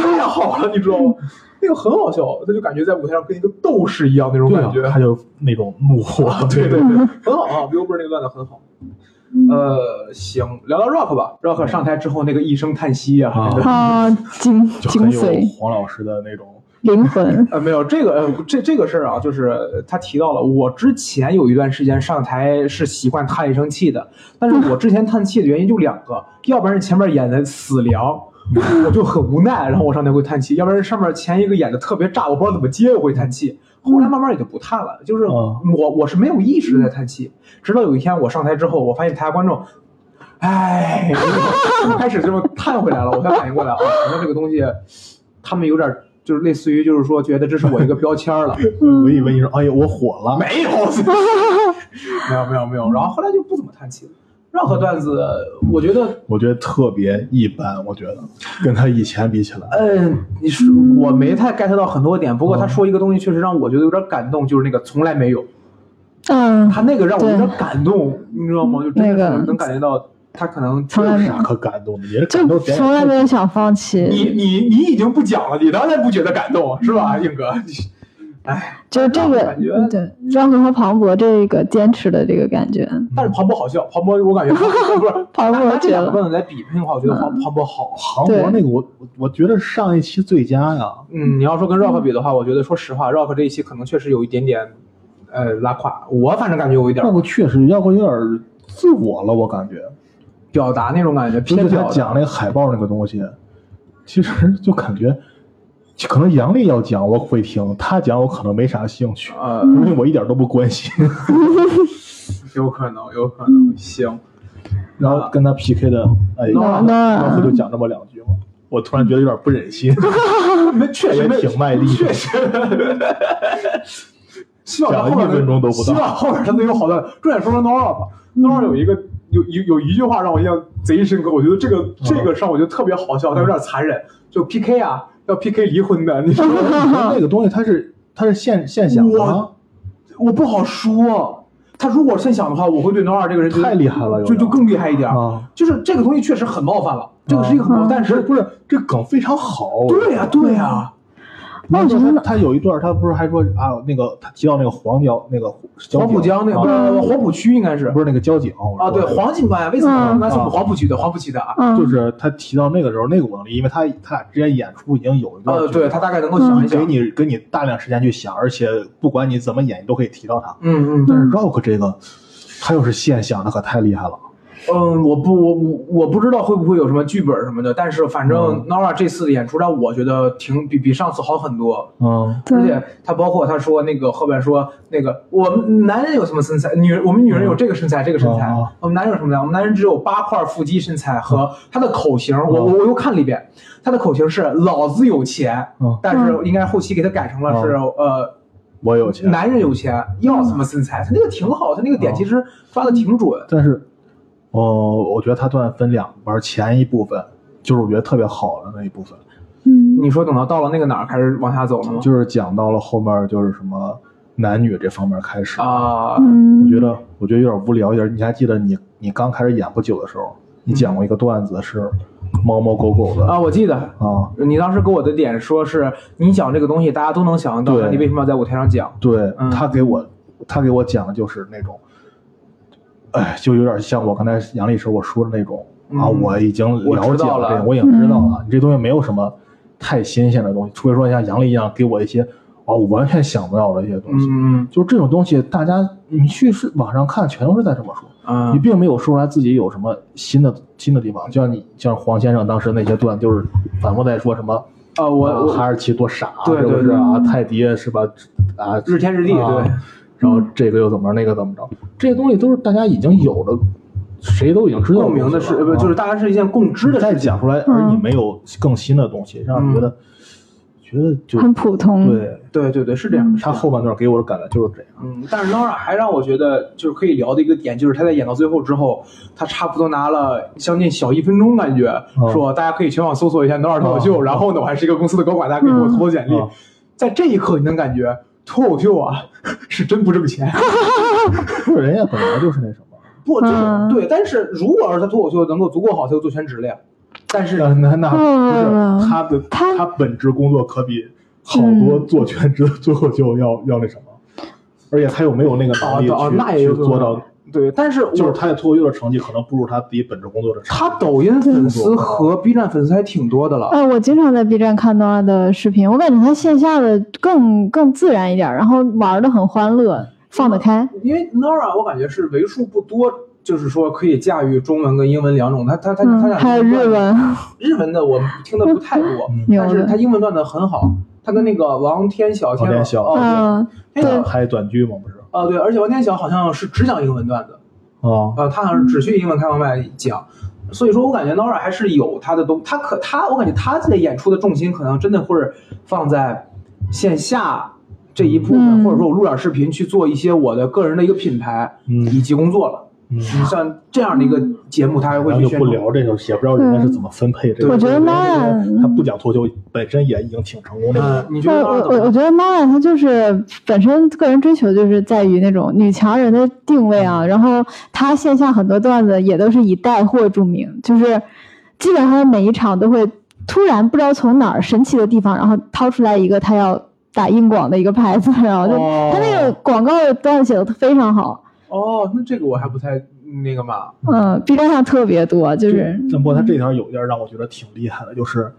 太好了，你知道吗？那个很好笑，他就感觉在舞台上跟一个斗士一样那种感觉。啊，他就那种怒火，对对对，很好啊，Billboard 那个段子很好。呃，行，聊聊 Rock 吧。Rock 上台之后那个一声叹息啊，啊精精髓黄老师的那种。灵魂。呃，没有这个，呃，这这个事儿啊，就是他提到了，我之前有一段时间上台是习惯叹一声气的，但是我之前叹气的原因就两个，要不然是前面演的死凉，我就很无奈，然后我上台会叹气；要不然上面前一个演的特别炸，我不知道怎么接，我会叹气。后来慢慢也就不叹了，就是嗯我我是没有意识的在叹气，直到有一天我上台之后，我发现台下观众。哎，开始就叹回来了，我才反应过来，啊，好像这个东西，他们有点就是类似于就是说觉得这是我一个标签了，我以为你说，哎呀，我火了。没有，没有没有没有，然后后来就不怎么叹气了。任何段子，我觉得，我觉得特别一般，我觉得跟他以前比起来，嗯，你说我没太 get 到很多点，不过他说一个东西确实让我觉得有点感动，就是那个从来没有，嗯，他那个让我有点感动，你知道吗？就真的那个是能感觉到他可能从来没有啥可感动的？就感动点从来没有想放弃。你你你已经不讲了，你当然不觉得感动是吧，硬哥？哎，就是这个感觉，对让和和庞博这个坚持的这个感觉，但是庞博好笑，庞博我感觉庞 不是庞博拿这。两个段子来比拼的话，我觉得庞庞博好。庞博那个我我我觉得上一期最佳呀，嗯，你要说跟 Rock 比的话，我觉得说实话，Rock 这一期可能确实有一点点，呃，拉胯。我反正感觉有一点要不确实要不有点自我了，我感觉。表达那种感觉，偏表达。讲那个海报那个东西，其实就感觉，可能杨笠要讲我会听，他讲我可能没啥兴趣，呃，因为我一点都不关心。有可能，有可能。行，然后跟他 PK 的，哎，那那然后就讲这么两句吗，我突然觉得有点不忍心，没确实 也挺卖力的确实。希望他后面讲了一分钟都不到希望后面真的有好的。重点说说 Nora 吧，Nora 有一个有有有一句话让我印象贼深刻，我觉得这个这个上我觉得特别好笑，但有点残忍。就 PK 啊，要 PK 离婚的，你说 那个东西它是它是现现想的吗？我不好说。他如果现想的话，我会对 Nora 这个人太厉害了就就更厉害一点。啊就是这个东西确实很冒犯了，这个是一个很冒犯，但是不是不是这梗非常好，对呀、对呀、那我觉得他他有一段，他不是还说啊，那个他提到那个黄椒那个黄浦江那啊个黄浦区应该是不是那个交警啊，对，黄警官，为什么嗯应该是啊黄浦区的黄浦区的啊？嗯，就是他提到那个时候那个我能理解，因为他他俩之间演出已经有一段呃，距离对他大概能够想一想给，你给你大量时间去想，而且不管你怎么演，你都可以提到他。嗯嗯但是 Rock 这个，他又是现想那，可太厉害了。嗯，我不我我我不知道会不会有什么剧本什么的，但是反正嗯。Nora 这次的演出让我觉得挺比比上次好很多。嗯。而且他包括他说那个后边说那个我们男人有什么身材，女人我们女人有这个身材、这个身材哦，我们男人有什么呢？我们男人只有八块腹肌身材和他的口型，我我我又看了一遍，他的口型是老子有钱，嗯，但是应该后期给他改成了是呃我有钱，男人有钱要什么身材，他那个挺好，他那个点其实抓的挺准。但是，哦，我觉得他段分两半，前一部分就是我觉得特别好的那一部分，嗯你说等到到了那个哪儿开始往下走了吗？就是讲到了后面就是什么男女这方面开始。啊，嗯，我觉得我觉得有点无聊，有点。你还记得你你刚开始演不久的时候，你讲过一个段子是猫猫狗狗的啊，我记得啊你当时给我的点说是你讲这个东西大家都能想得到，对你为什么要在舞台上讲？对、嗯他给我他给我讲的就是那种，哎，就有点像我刚才杨丽时候我说的那种、啊，嗯我已经了解了这个，我已经知道了，你这东西没有什么太新鲜的东西，除非说像杨丽一样给我一些哦我完全想不到的一些东西。嗯就是这种东西，大家你去是网上看，全都是在这么说，嗯你并没有说出来自己有什么新的新的地方。就像你像黄先生当时那些段，就是反复在说什么啊，我哈士奇多傻，对是不对对是啊？泰迪是吧？啊，日天日地啊对。然后这个又怎么着，那个怎么着，这些东西都是大家已经有的，谁都已经知道共鸣的是，呃不就是大家是一件共知的再事情。讲出来，而你没有更新的东西，让你觉得觉得就很普通。对。对对对，是这样。的他后半段给我的感觉就是这样，嗯，但是 Nora 还让我觉得就是可以聊的一个点，就是他在演到最后之后，他差不多拿了将近小一分钟，感觉、哦说大家可以全网搜索一下 Nora 脱口秀，哦然后呢，我还是一个公司的高管，大家可以给我投投简历。哦在这一刻，你能感觉脱口秀啊是真不挣钱。不是人家本来就是那什么。不，就是、嗯对，但是如果要是他脱口秀能够足够好，他就做全职了呀。但是呢那那不是嗯他的他他本职工作可比好多做全职的脱口秀要要那什么，而且他又没有那个能力啊啊，去去做到，对，但是就是他在脱口秀的成绩可能不如他自己本职工作的成绩。他抖音粉丝和 B 站粉丝还挺多的了。呃，我经常在 B 站看 Nora 的视频，我感觉他线下的更更自然一点，然后玩的很欢乐，放得开。因为 Nora 我感觉是为数不多，就是说可以驾驭中文跟英文两种。他他他他嗯，俩还有日文，日文的我听的不太多，有但是他英文段子很好。他跟那个王天晓，王天晓哦嗯，对，那个还短剧吗？不是呃对，而且王天晓好像是只讲英文段子，啊，呃，他好像是只去英文开放麦讲。所以说我感觉 Nora 还是有他的东，他可他我感觉他在演出的重心可能真的会放在线下这一部分，嗯或者说我录点视频去做一些我的个人的一个品牌，嗯以及工作了。嗯，你像这样的一个节目，他还会然后就去宣传。不聊这个，也不知道人家是怎么分配这个。我觉得人家 Nora 他不讲脱口秀本身也已经挺成功的你觉得我我？我我觉得 Nora 她就是本身个人追求就是在于那种女强人的定位啊，然后他线下很多段子也都是以带货著名，就是基本上每一场都会突然不知道从哪儿神奇的地方，然后掏出来一个他要打硬广的一个牌子，然后就哦她那个广告的段子写的非常好，哦，那这个我还不太那个嘛。嗯，B 站上特别多，就是但不过他这条有一点让我觉得挺厉害的，就是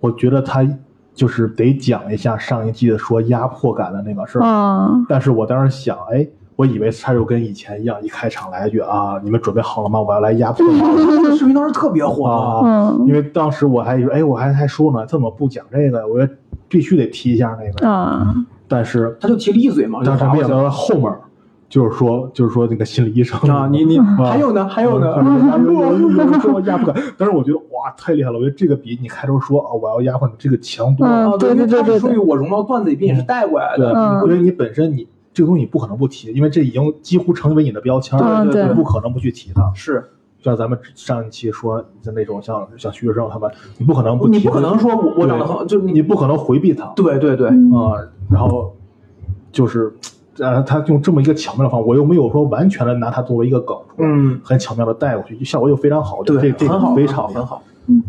我觉得他就是得讲一下上一季的说压迫感的那个事儿。嗯但是我当时想，哎，我以为他就跟以前一样，一开场来一句啊，你们准备好了吗？我要来压迫你们 这个视频当时特别火啊！嗯因为当时我还以为，哎，我还还说呢，怎么不讲这个？我觉得必须得提一下那个。啊但是他就提了一嘴嘛，当时没想到后面就是说，就是说那个心理医生啊，你你还有呢，还有呢，有 有有有说压迫感，但是我觉得哇太厉害了，我觉得这个比你开头说啊我要压迫你这个强多了。对，对对对属于我融到段子里，并且是带过来，的。嗯因为你本身你这个东西你不可能不提，因为这已经几乎成为你的标签了，对对你不可能不去提它。是像咱们上一期说的那种像像徐志胜他们，你不可能不提，你不可能说我我长得很，就你不可能回避他。对对对，嗯啊、然后就是，呃，他用这么一个巧妙的方法，我又没有说完全的拿它作为一个梗，嗯，很巧妙的带过去，效果又非常好，对这这很好，非常很好，很好。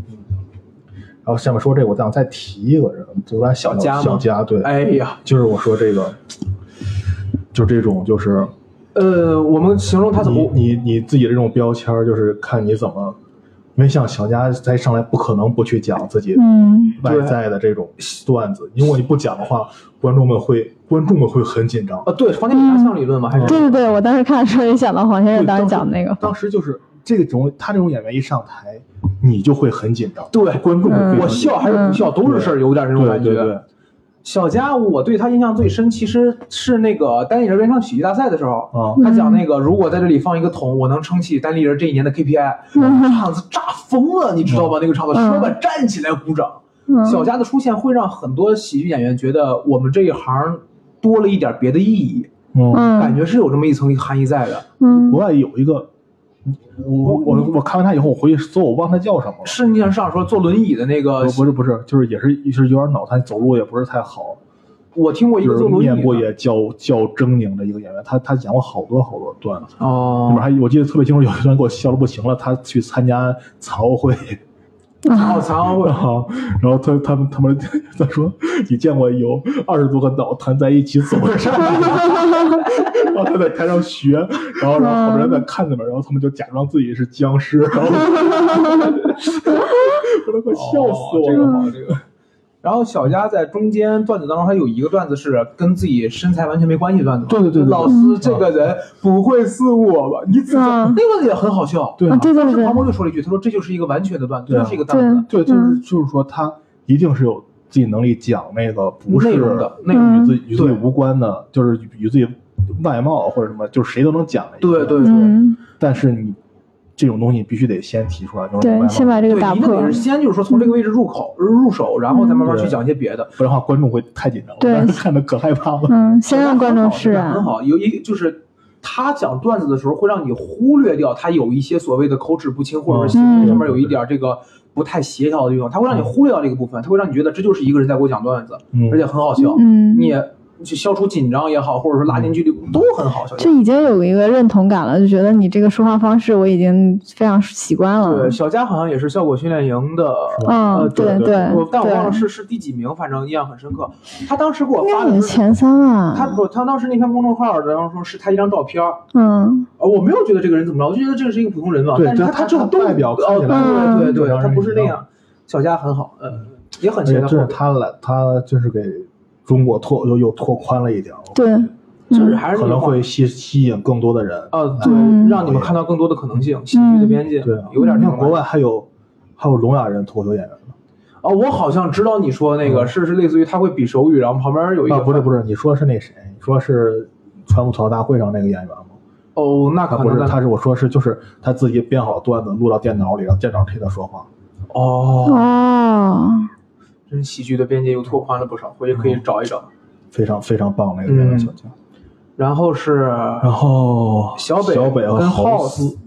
然后下面说这个，我想再提一个人，就咱小佳吗？小家，对，哎呀，就是我说这个，就这种就是呃，我们形容他怎你么？你你自己的这种标签，就是看你怎么，因为像小佳在上来不可能不去讲自己嗯。外在的这种段子，如果你不讲的话，观众们会观众们会很紧张。啊，对，黄金比大象理论嘛，还是对对对，我当时看的时候也想到黄先生当时讲的那个，当时就是这种他这种演员一上台，你就会很紧张，对观众嗯我笑还是不笑都是事儿，有点这种感觉。对对对小佳，我对他印象最深，其实是那个单立人原创喜剧大赛的时候，啊，他讲那个如果在这里放一个桶，我能撑起单立人这一年的 KPI，场子炸疯了，你知道吗？那个场子，嗯说板站起来鼓掌。嗯小佳的出现会让很多喜剧演员觉得我们这一行多了一点别的意义，嗯，感嗯觉是有这么一层含义在的。嗯国外有一个，我我我看完他以后，我回去搜，我忘他叫什么了。是你想上说坐轮椅的那个不，是不是，就是也是是有点脑瘫，走路也不是太好，我听过一个坐轮椅的面部也较较狰狞的一个演员，他他讲过好多好多段子，里哦面，还我记得特别清楚，有一段给我笑的不行了，他去参加残奥会，哦，残奥会然后然后他他们他们他说你见过有二十多个脑弹在一起走上来吗，然后他在台上学，然后然后好多人在看他们，然后他们就假装自己是僵尸，然后 我都快笑死我了。哦这个好，这个。然后小佳在中间段子当中，他有一个段子是跟自己身材完全没关系的段子。对对对对老师这个人不会是我吧？你怎么嗯那个也很好笑。对啊啊，对对对当时庞，博就说了一句，他说这就是一个完全的段子，就是一个段子。对，就是嗯就是说他一定是有自己能力讲那个不是内容的内容与自己与自己无关的，就是与自己外貌或者什么，就是谁都能讲的一个。对对对嗯，但是你这种东西必须得先提出来，就是外对，先把这对，个打破一个得，是先就是说从这个位置入口入手，然后再慢慢去讲一些别的。不然的话观众会太紧张了，对当时 看的可害怕了。嗯，先让观众很好释然很，好。有一就是他讲段子的时候，会让你忽略掉他有一些所谓的口齿不清，或者是行为上面有一点这个不太协调的地方，他会让你忽略掉这个部分，他会让你觉得这就是一个人在给我讲段子，嗯而且很好笑。嗯，你也去消除紧张也好，或者说拉近距离都很好。就已经有一个认同感了，就觉得你这个说话方式我已经非常习惯了对，。小佳好像也是效果训练营的。嗯，呃对对但我忘了，是是第几名，反正印象很深刻。他当时给我应发的是前三啊。他不，他当时那篇公众号，然后说是他一张照片，嗯呃，我没有觉得这个人怎么着，我就觉得这个是一个普通人嘛。对但是他他他这种动外表看哦，起来对对对，他不是那样。小佳很好，嗯，也很而且这是他来，他就是给中国拓又又拓宽了一点，对，就是还是可能会吸吸引更多的人。啊，对，嗯让你们看到更多的可能性，喜剧的边界，对啊，有点这种你看国外还有还有聋哑人脱口秀演员呢。哦，我好像知道你说那个嗯是是类似于他会比手语，然后旁边有一啊，个不是不是，你说是那谁？你说是传不吐槽大会上那个演员吗？哦，那可不是，他是我说是就是他自己编好段子录到电脑里，让电脑替他说话。哦，哦，真喜剧的边界又拓宽了不少，回去可以找一找。非常非常棒那个演员嗯小将。然后是然后小北小北和跟豪 House 斯，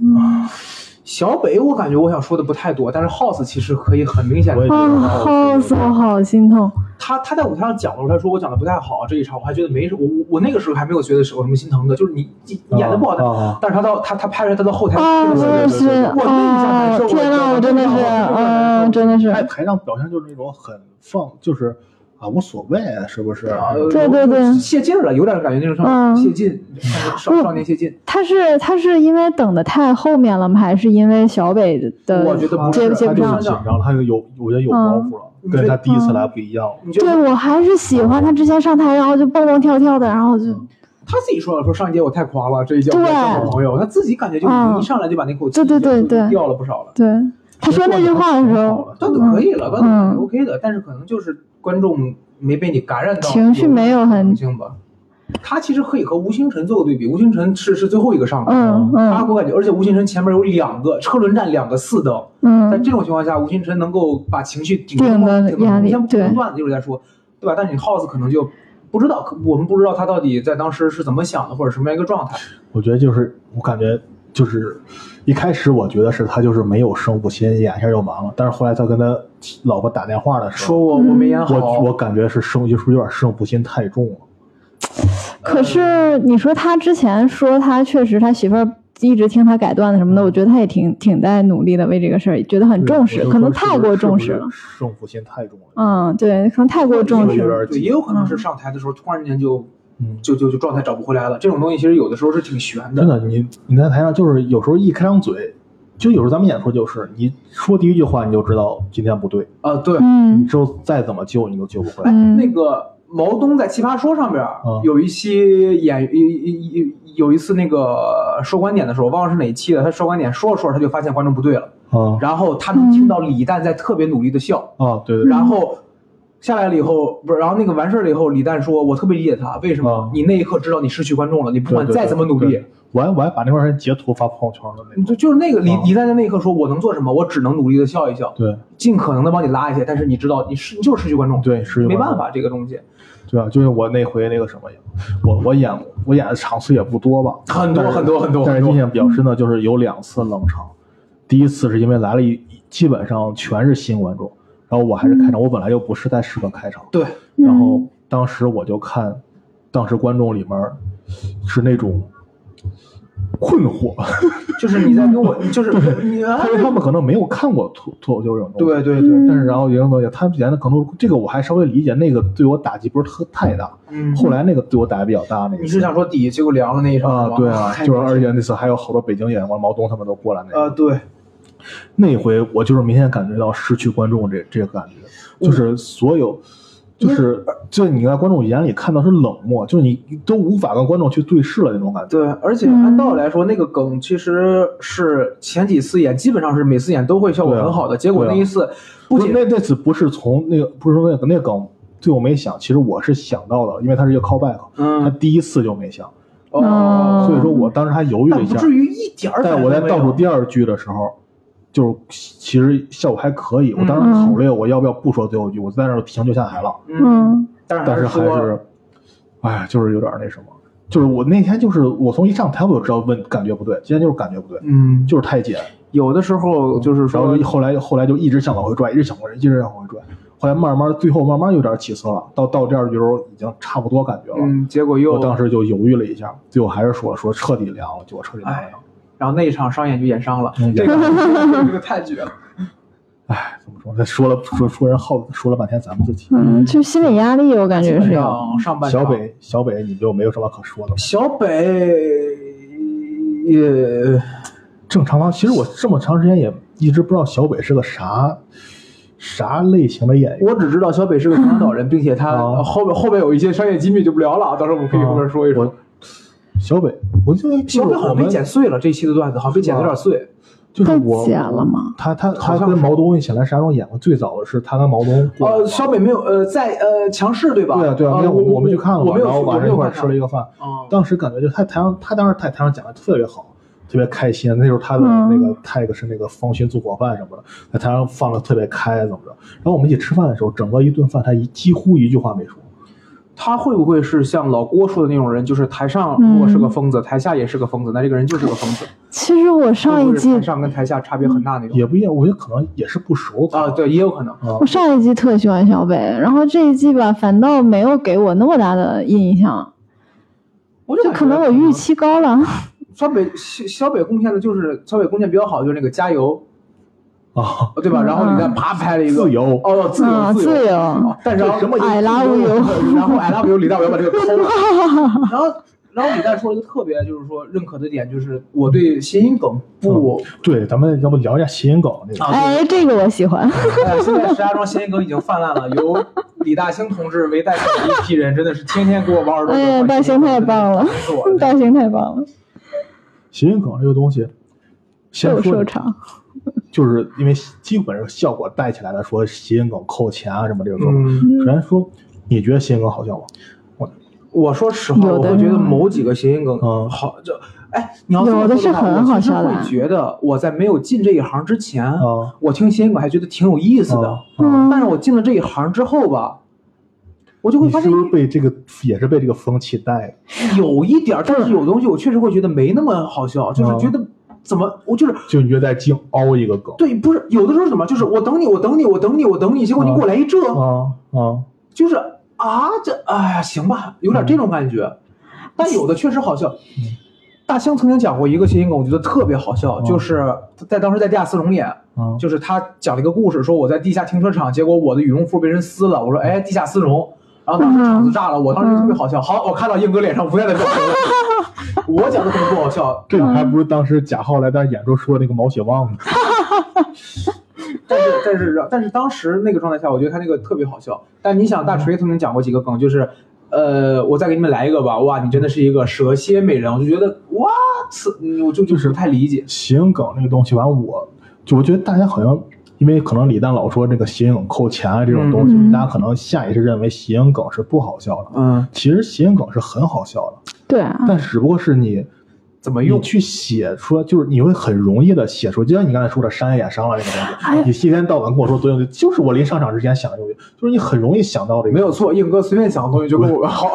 小北，我感觉我想说的不太多，但是 House 其实可以很明显，House 好死我好心痛。他他在舞台上讲的时候，他说我讲的不太好，这一场我还觉得没什我我我那个时候还没有觉得是有什么心疼的，就是你你演的不好，但、啊啊但是他到他他拍出来他到后台，啊，这个我也是，我那一下难受，哦，天呐，我真的是，嗯，真的是，在台上表现就是那种很放，就是啊无所谓，是不是？啊对对对泄劲了，有点感觉那种嗯泄劲，少少年泄劲。他是他是因为等的太后面了吗？还是因为小北的？我觉得不他是接接不上他紧张了，他有有我觉得有包袱了，嗯跟他第一次来不一样对我还是喜欢他之前上台，然后就蹦蹦跳跳的，然后就他自己说了，说上一节我太夸了，这一节我对交好朋友，他自己感觉就一上来就把那口气对对对对掉了不少了。对他说那句话的时候，段子可以了，段子嗯 OK 的，但是可能就是观众没被你感染到，情绪没有很性吧。他其实可以和吴星辰做个对比，吴星辰是是最后一个上的，嗯嗯他我感觉，而且吴星辰前面有两个车轮战，两个四灯，在嗯，这种情况下，吴星辰能够把情绪顶顶的顶压力先不对评段子一会儿再说，对吧？但是你 House 可能就不知道，我们不知道他到底在当时是怎么想的，或者什么样一个状态。我觉得就是我感觉就是一开始我觉得是他就是没有胜负心，演一下就完了。但是后来他跟他老婆打电话的时候，说我我没演好，我我感觉是胜就是有点胜负心太重了。可是你说他之前说他确实他媳妇儿一直听他改段子什么的，我觉得他也挺挺在努力的为这个事儿，觉得很重视，可能太过重视了。胜负心太重了。嗯，对，可能太过重视了。也有可能是上台的时候突然间就，嗯就就就状态找不回来了。这种东西其实有的时候是挺悬的。真的，你你在台上就是有时候一开张嘴，就有时候咱们演出就是你说第一句话你就知道今天不对，啊，对，你嗯之后再怎么救你都救不回来。嗯，那个毛东在《奇葩说》上边儿嗯有一期演有有有一次那个说观点的时候，忘了是哪一期了。他说观点说着说着他就发现观众不对了，啊然后他能听到李诞在特别努力的笑，啊，对对对，然后下来了以后，不是，然后那个完事儿了以后，李诞说：“我特别理解他，为什么？啊？你那一刻知道你失去观众了，你不管再怎么努力。完，我还我还把那段时间截图发朋友圈了那种。就就是那个李啊。李诞在那一刻说：我能做什么？我只能努力的笑一笑，对。尽可能的帮你拉一些，但是你知道你是你就是失去观众，对，是没办法，这个东西对啊，就是我那回那个什么，我我演我演的场次也不多吧，很多很多很多但是印。象比较深的就是有两次冷场，第一次是因为来了一基本上全是新观众，然后我还是开场，我本来就不是太适合开场，对，然后当时我就看，当时观众里面是那种困惑，就是你在跟我，就是 你啊因为他们可能没有看过脱脱口秀这种东西，对对对，嗯。但是然后有人他们演的可能这个我还稍微理解，那个对我打击不是特太大。嗯，后来那个对我打击比较大，那个你是想说底结果凉了那一场啊，吗对啊，就是而且那次还有好多北京演员，毛东他们都过来那呃，个。对，那回我就是明显感觉到失去观众这这个感觉，就是所有。就是，就你在观众眼里看到是冷漠，就是你都无法跟观众去对视了那种感觉。对，而且按道理来说，那个梗其实是前几次演，基本上是每次演都会效果很好的。结果那一次不仅不那那次不是从那个不是说那个那个梗最后没想，其实我是想到的，因为它是一个 callback，他嗯第一次就没想，哦，所以说我当时还犹豫了一下。至于一点儿但我在。倒数第二句的时候，就是其实效果还可以。我当时嗯考虑我要不要不说最后一句，我在那儿停就下台了。嗯，嗯但是还是，哎呀，就是有点那什么，就是我那天就是我从一上台我就知道问感觉不对，今天就是感觉不对，嗯，就是太紧。有的时候就是然说后来后来就一直想往回拽，一直想往回，一直想往回拽。后来慢慢最后慢慢有点起色了，到到第二句的时候已经差不多感觉了。嗯，结果又我当时就犹豫了一下，最后还是说说彻底凉了，结果彻底凉了。然后那一场商演就演伤了，嗯这个 这个太绝了。哎，怎么说？他说了说说人耗说了半天咱们自己。嗯，就心理压力，我感觉是有。上上半场小北小北你就没有什么可说的吗？小北也正常吗？其实我这么长时间也一直不知道小北是个啥啥类型的演员。我只知道小北是个长岛人，并且他啊后边后边有一些商业机密就不聊了啊，到时候我们可以后面说一说我。小北，我就小北好像被剪碎，了，这一期的段子好像被剪的有点碎。就是我剪了吗？他他他跟毛东一起来石家庄演过，最早的是他跟毛东呃，小北没有呃在呃强势对吧？对啊对啊，呃那我我我们去看了然后晚上一块吃了一个饭，啊。当时感觉就他台上他当时在台上讲的特别好，特别开心。那时候他的嗯那个 tag 是那个方寻做伙饭什么的，在台上放的特别开，怎么着？然后我们一起吃饭的时候，整个一顿饭他一几乎一句话没说。他会不会是像老郭说的那种人，就是台上嗯如果是个疯子，台下也是个疯子，那这个人就是个疯子。其实我上一季会会台上跟台下差别很大那种也不一样，我觉得可能也是不熟啊，对，也有可能。啊我上一季特喜欢小北，然后这一季吧，反倒没有给我那么大的印象，我就就可能我预期高了。小北小小北贡献的就是小北贡献比较好，就是那个加油，啊，对吧？嗯然后李诞啪拍了一个自由哦，自由嗯，自自由。哦但是什么 I love you 然后 I love you，李诞我要把这个抠了。然后然后李诞说了一个特别就是说认可的点，就是我对谐音梗不。对，咱们要不聊一下谐音梗这个？啊哎，这个我喜欢。哎，现在石家庄谐音梗已经泛滥了，由李大兴同志为代表的一批人，真的是天天给我玩耳朵。哎呀大兴太棒了是我大兴太棒了，谐音梗这个东西，先瘦说瘦长。就是因为基本上效果带起来的，说谐音梗扣钱啊什么这个说法。嗯，首先说，你觉得谐音梗好笑吗？我我说实话，我会觉得某几个谐音梗嗯好，就哎，你要说话是很好笑的我其实会觉得我在没有进这一行之前，啊我听谐音梗还觉得挺有意思的。啊嗯但是我进了这一行之后吧，我就会发现你是不是被这个也是被这个风气带？有一点，但是有东西我确实会觉得没那么好笑，就是嗯觉得怎么我就是就你觉得在净凹一个梗对，不是有的时候是怎么，就是我等你，我等你，我等你，我等你，结果你给我来一这，啊啊就是啊这哎呀行吧，有点这种感觉。但有的确实好笑。大兴曾经讲过一个谐音梗，我觉得特别好笑，嗯就是在当时在地下丝绒演，嗯就是他讲了一个故事，说我在地下停车场，结果我的羽绒服被人撕了，我说哎，地下丝绒，然后当时场子炸了，我当时特别好笑。好，我看到硬哥脸上无奈的表情了，我讲的可能不好笑，这个还不如当时贾浩来咱演出说那个毛血旺呢。但是但是但是当时那个状态下，我觉得他那个特别好笑。但你想，大锤曾经讲过几个梗，就是，呃，我再给你们来一个吧。哇，你真的是一个蛇蝎美人，我就觉得哇，次，嗯我就就是不太理解。谐音梗那个东西，完我就我觉得大家好像。因为可能李诞老说这个谐音梗扣钱啊这种东西，嗯大家可能下意识认为谐音梗是不好笑的。嗯，其实谐音梗是很好笑的，对啊，但只不过是你怎么用？你去写出，就是你会很容易的写出，就像你刚才说的商业眼商了那个哎东西，你一天到晚跟我说作用，就是我临上场之前想的东西，就是你很容易想到这个，没有错，硬哥随便想的东西就跟我好。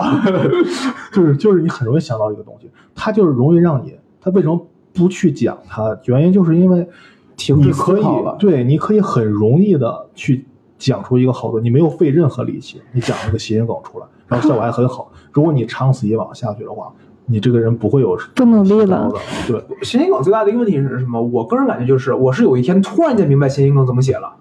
就是就是你很容易想到一个东西，它就是容易让你，它为什么不去讲它？原因就是因为停止你可以思考了对，你可以很容易的去讲出一个好的，你没有费任何力气，你讲了个谐音梗出来，然后效果还很好。如果你长此以往下去的话，你这个人不会有不努力了，对。谐音梗最大的一个问题是什么？我个人感觉就是，我是有一天突然间明白谐音梗怎么写了。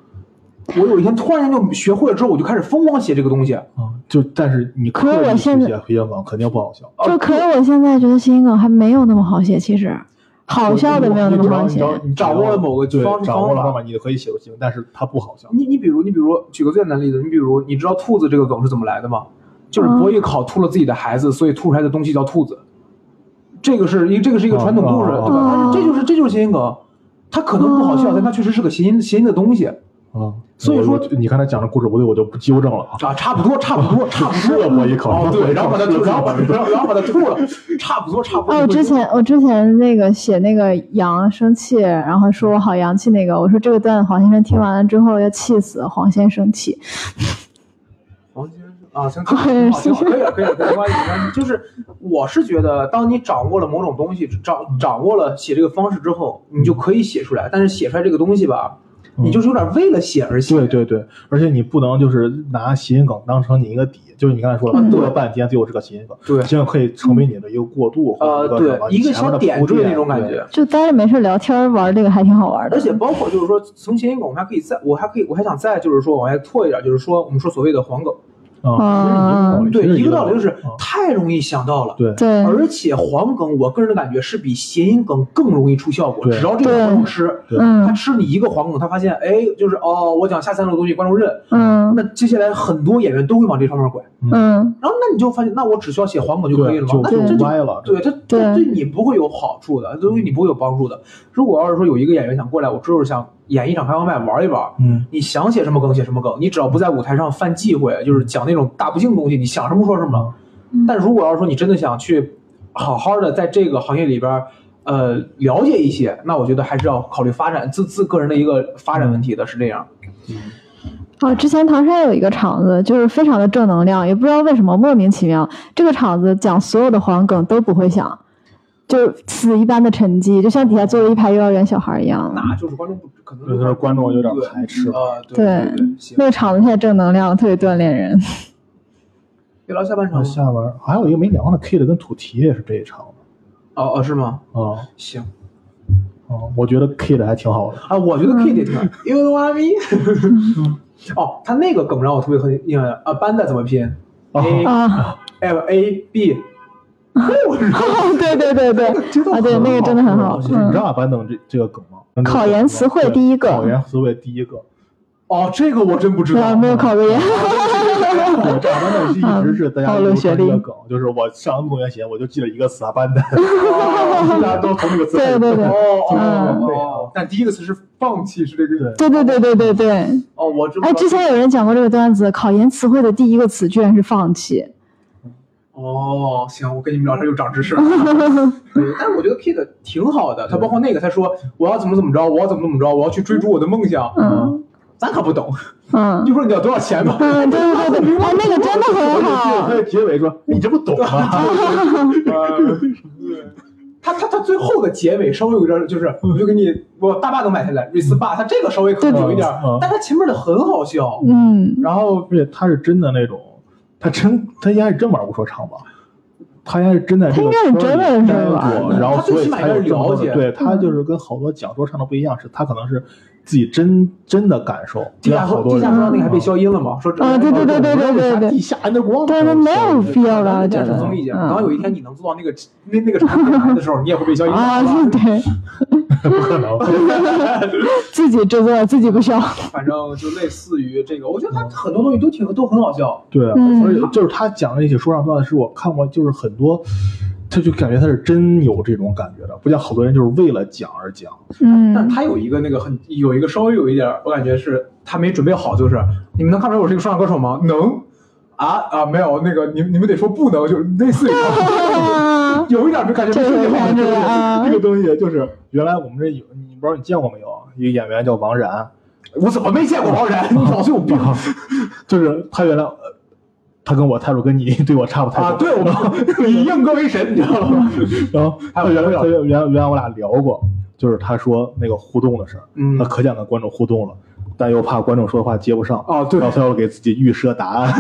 我有一天突然间就学会了之后，我就开始疯狂写这个东西。啊，就但是你可是刻意去我现在写谐音梗肯定不好笑。就可是我现在觉得谐音梗还没有那么好写，其实好笑的没有那么好写你掌握了某个对方掌握了方法，你就可以写出新闻，但是它不好笑。你你比如你比如举个最简单的例子，你比如你知道兔子这个梗是怎么来的吗？就是伯邑考吐了自己的孩子，所以吐出来的东西叫兔子。这个是一这个是一个传统故事，哦对吧？哦但是这就是这就是谐音梗，它可能不好笑，哦但它确实是个谐音谐音的东西啊，所以说我我你刚才讲的故事不对，我就不纠正了啊。啊，差不多差不多 差不吃多。了伯邑考，哦，对，然后把它 吐，然后把它，然后然后把它吐了，差不多差不多。哦，我之前我之前那个写那个羊生气，然后说我好洋气那个，我说这个段子黄先生听完了之后要气死，黄先生气。啊，行，挺好，挺好，可以了，可以了，没关系，没关系。就是我是觉得，当你掌握了某种东西，掌掌握了写这个方式之后，你就可以写出来。但是写出来这个东西吧，你就是有点为了写而写。对对对，而且你不能就是拿谐音梗当成你一个底，就是你刚才说的，嗯做了半天最后是个谐音梗，对这样可以成为你的一个过渡，或呃，者一个什么，对一个小点铺垫缀那种感。觉。就待着没事聊天玩这个还挺好玩的。而且包括就是说，从谐音梗我们还可以再，我还可以，我还想再就是说往外拓一点，就是说我们说所谓的黄梗，啊，其实对，一一个道理就是嗯太容易想到了。对对，而且黄梗，我个人的感觉是比谐音梗更容易出效果。只要这个对观众吃，对他嗯吃你一个黄梗，他发现，哎，就是哦，我讲下三路的东西，观众认。嗯那接下来很多演员都会往这方面拐，嗯，然后那你就发现，那我只需要写黄梗就可以了那？就那这就歪了。对，这对这对你不会有好处的，对你不会有帮助的。如果要是说有一个演员想过来，我就是想演一场开放麦玩一玩，嗯，你想写什么梗写什么梗，你只要不在舞台上犯忌讳，就是讲那种大不敬的东西，你想什么说什么。但如果要是说你真的想去好好的在这个行业里边，呃，了解一些，那我觉得还是要考虑发展自自个人的一个发展问题的，是这样。哦，之前唐山有一个场子，就是非常的正能量，也不知道为什么莫名其妙，这个场子讲所有的黄梗都不会想，就死一般的沉寂，就像底下坐了一排幼儿园小孩一样。那就是观众不可能有的观众有点排斥。了，对对对对，行那，个场子太正能量了，特别锻炼人。别聊下半场下边还有一个没聊呢，Kid 跟土提也是这一场的哦哦，是吗？啊行哦，我觉得 Kid 还挺好的。啊，我觉得 Kid 也挺好，You know mean？哦，他那个梗让我特别很印象啊，班的怎么拼？A 啊，L A B。我知道对对对对，啊对，那个真的很好。你知道嗯，阿班等这这个梗吗？考研词汇第一个考研词汇第一个。哦，这个我真不知道。啊，没有考过研。对，这阿班等是一直是大家流传一个梗，就是我上那么多我就记了一个词阿班的，大家都从这个词对对对哦哦嗯哦哦，但第一个词是放弃，是这个。对对对对对对对。哦，我知道。哎，之前有人讲过这个段子，考研词汇的第一个词居然是放弃。哦，行，我跟你们聊天又长知识了。对，但是我觉得 Kid 挺好的，他包括那个，他说我要怎么怎么着，我要怎么怎么着，我要去追逐我的梦想。嗯咱可不懂，嗯就说你要多少钱吧。嗯，对对对那个真的很好他。的结尾说你这不懂啊，他他他最后的结尾稍微有点，就是我就给你我大坝都买下来 r e s p a 他这个稍微可能有一点但他前面的很好笑。嗯，然后而且他是真的那种，他真他应该是真玩过说唱吧？他应该是真在这个他应该是真的圈里待过，然后最所以才有这么多了解对他嗯就是跟好多讲说唱的不一样，是他可能是自己真真的感受，地下好多地下那个还被消音了吗？说这啊对对对对对对对地下那光对对，没有必要吧？我觉得这是综艺节目。嗯当有一天你能做到那个那那个程度来的时候，你也会被消音啊，好吧对，不可能。自己制作自己不笑。反正就类似于这个，我觉得他很多东西都挺都很好笑。对而且就是他讲的那些说唱段子，是我看过，就是很多，他就感觉他是真有这种感觉的，不像好多人就是为了讲而讲。嗯但是他有一个那个很有一个稍微有一点，我感觉是他没准备好，就是你们能看出来我是一个说唱歌手吗？能啊啊没有那个你你们得说不能，就是类似于啊，有一点就感觉这个没准备好感觉啊这个东西就是原来我们这有，你不知道你见过没有？一个演员叫王然，我怎么没见过王然？你脑子有病就是他原来，呃他跟我态度跟你 对我差不太多。啊！对，我们以 硬哥为神，你知道吗？然后他原来他原原原来我俩聊过，就是他说那个互动的事儿，嗯他可想跟观众互动了，但又怕观众说的话接不上，啊对然后他要给自己预设答案，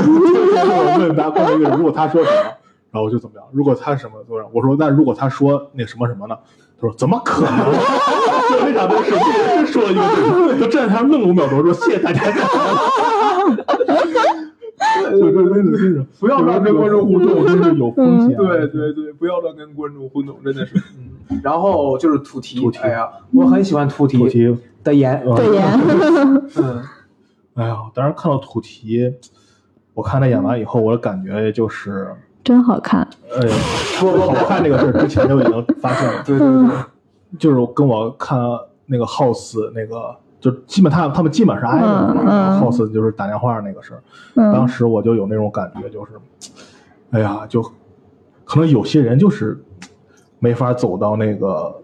问答观众，如果他说什么，然后我就怎么样，如果他什么多少，我说那如果他说那什么什么呢？他说怎么可能？就非常的生气，真说了一个对，就站在台上愣了五秒钟，说谢谢大家。就真真的真是 不要乱跟观众互动真的有风险。对对对，不要乱跟观众互动，真的是。嗯，然后就是土提，土提哎呀，我很喜欢土提的颜，嗯。对呀，嗯，哎呀，当时看到土提，我看他演完以后，我的感觉就是，真好看。哎，说好看这个事儿之前就已经发现了，对对对，就是跟我看那个 House 那个，就基本他他们基本是挨着的 House 就是打电话那个事儿，当嗯，时我就有那种感觉，就是，哎呀，就可能有些人就是没法走到那个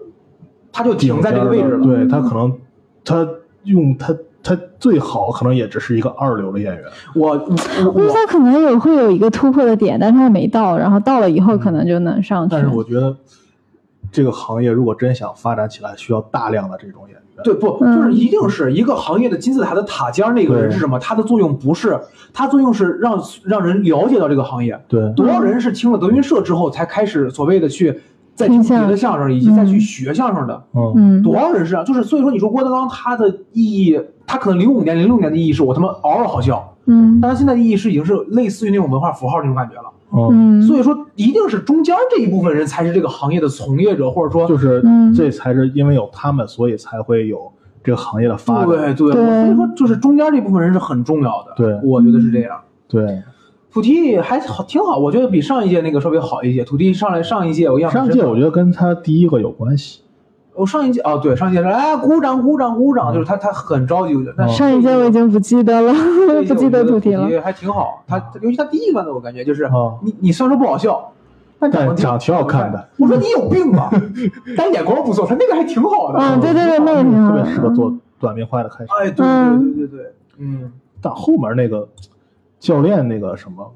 他就停在这个位置了。对他可能他用他他最好可能也只是一个二流的演员。我我因为我他可能有会有一个突破的点，但是他没到，然后到了以后可能就能上去。但是我觉得这个行业如果真想发展起来，需要大量的这种演员。对不嗯就是一定是一个行业的金字塔的塔尖儿那个人是什么？他的作用不是，他作用是让让人了解到这个行业。对多少人是听了德云社之后才开始所谓的去再听别的相声，以及再去学相声的？嗯嗯，多少人是这样？就是所以说，你说郭德纲他的意义，他可能零五年、零六年的意义是我他妈嗷嗷好笑，嗯但他现在的意义是已经是类似于那种文化符号那种感觉了。嗯，嗯，所以说，一定是中间这一部分人才是这个行业的从业者，或者说就是嗯这才是因为有他们，所以才会有这个行业的发对展。对，对所以说就是中间这部分人是很重要的。对我觉得是这样。对，土地还好，挺好，我觉得比上一届那个稍微好一些。土地上来上一届我印象上一届我觉得跟他第一个有关系。我上一届哦对，上一届说哎鼓掌鼓掌鼓掌，就是他他很着急，我觉得。但上一届我已经不记得了，不记得主题了。还挺好。他尤其他第一关的，我感觉就是啊你你虽然说不好笑，但长得长得挺好看的。我说你有病吧？但眼光不错，他那个还挺好的。嗯，对对对，那个挺好特别适合。做短平快的开始。哎，对对嗯对对对，嗯，但后面那个教练那个什么，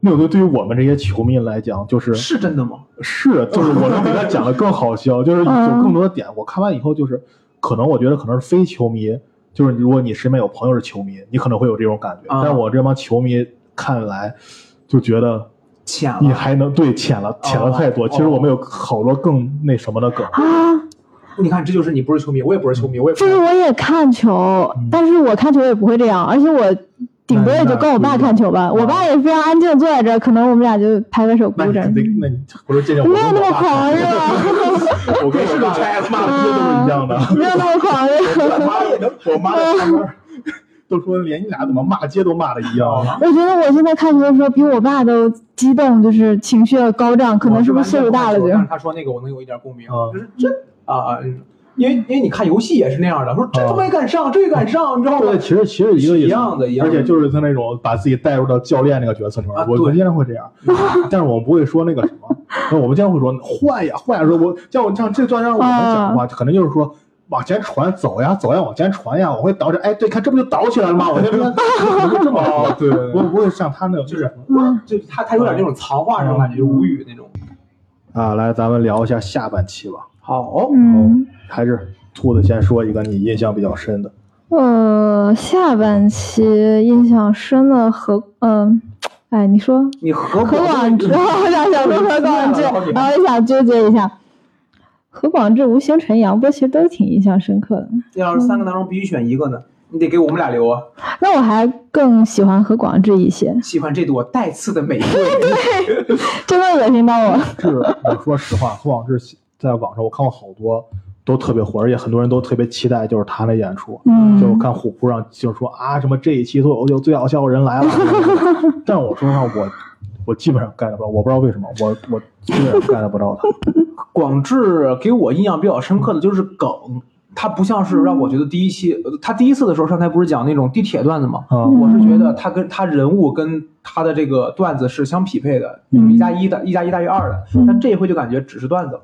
那个对于我们这些球迷来讲，就是是真的吗？是，就是我能比他讲的更好笑，就是有嗯更多的点。我看完以后，就是可能我觉得可能是非球迷，就是如果你身边有朋友是球迷，你可能会有这种感觉。啊但我这帮球迷看来，就觉得浅了。你还能对浅了，浅了太多。其实我们有好多更那什么的梗。啊，你看，这就是你不是球迷，我也不是球迷，我也不就是我也看球，嗯但是我看球也不会这样，而且我顶多也就跟我爸看球吧。我爸也非常安静坐在这儿，可能我们俩就拍拍手鼓掌。没有那么狂热，我跟我爸骂的街都是一样的。没有那么狂热。我妈也能，我妈都说连你俩怎么骂街都骂的一样。我觉得我现在看球的时候比我爸都激动，就是情绪要高涨，可能是不是岁数大了就但是他说那个我能有一点共鸣，啊就是这啊，嗯因为因为你看游戏也是那样的，说这他妈也敢上，这也敢上，你知道吗对，？其实其实一个意思一样的一样的而且就是他那种把自己带入到教练那个角色里面，我我们经常会这样，但是我们不会说那个什么，我们经常会说换呀换呀，说我像我像这段让我们讲的话，可能就是说。往前传，走呀，走呀，往前传呀，我会倒着，哎，对，看这不就倒起来了吗？我这边 这么说，对不不会像他那种就是嗯就他他有点那种藏话那种感觉，就无语那种。啊，来，咱们聊一下下半期吧。好，嗯，还是兔子先说一个你印象比较深的。呃，下半期印象深的和嗯、哎，你说你何何广智，我想想说何广智，好几然后想纠结一下。何广智、吴星辰、杨波其实都挺印象深刻的，要是三个当中必须选一个呢，你得给我们俩留啊。那我还更喜欢何广智一些，喜欢这朵带刺的玫瑰，真的恶心到我。是我说实话，何广智在网上我看过好多都特别火，而且很多人都特别期待就是他的演出。嗯就我看虎扑上就是说啊什么这一期脱口秀最好笑的人来了，但我说实话我我基本上 get 不到，我不知道为什么我我基本上 get 不到他。广智给我印象比较深刻的就是梗，他不像是让我觉得第一期，呃他第一次的时候上台不是讲那种地铁段子吗？嗯我是觉得他跟他人物跟他的这个段子是相匹配的，嗯就是一加一的，一加一大于二的。嗯但这一回就感觉只是段子，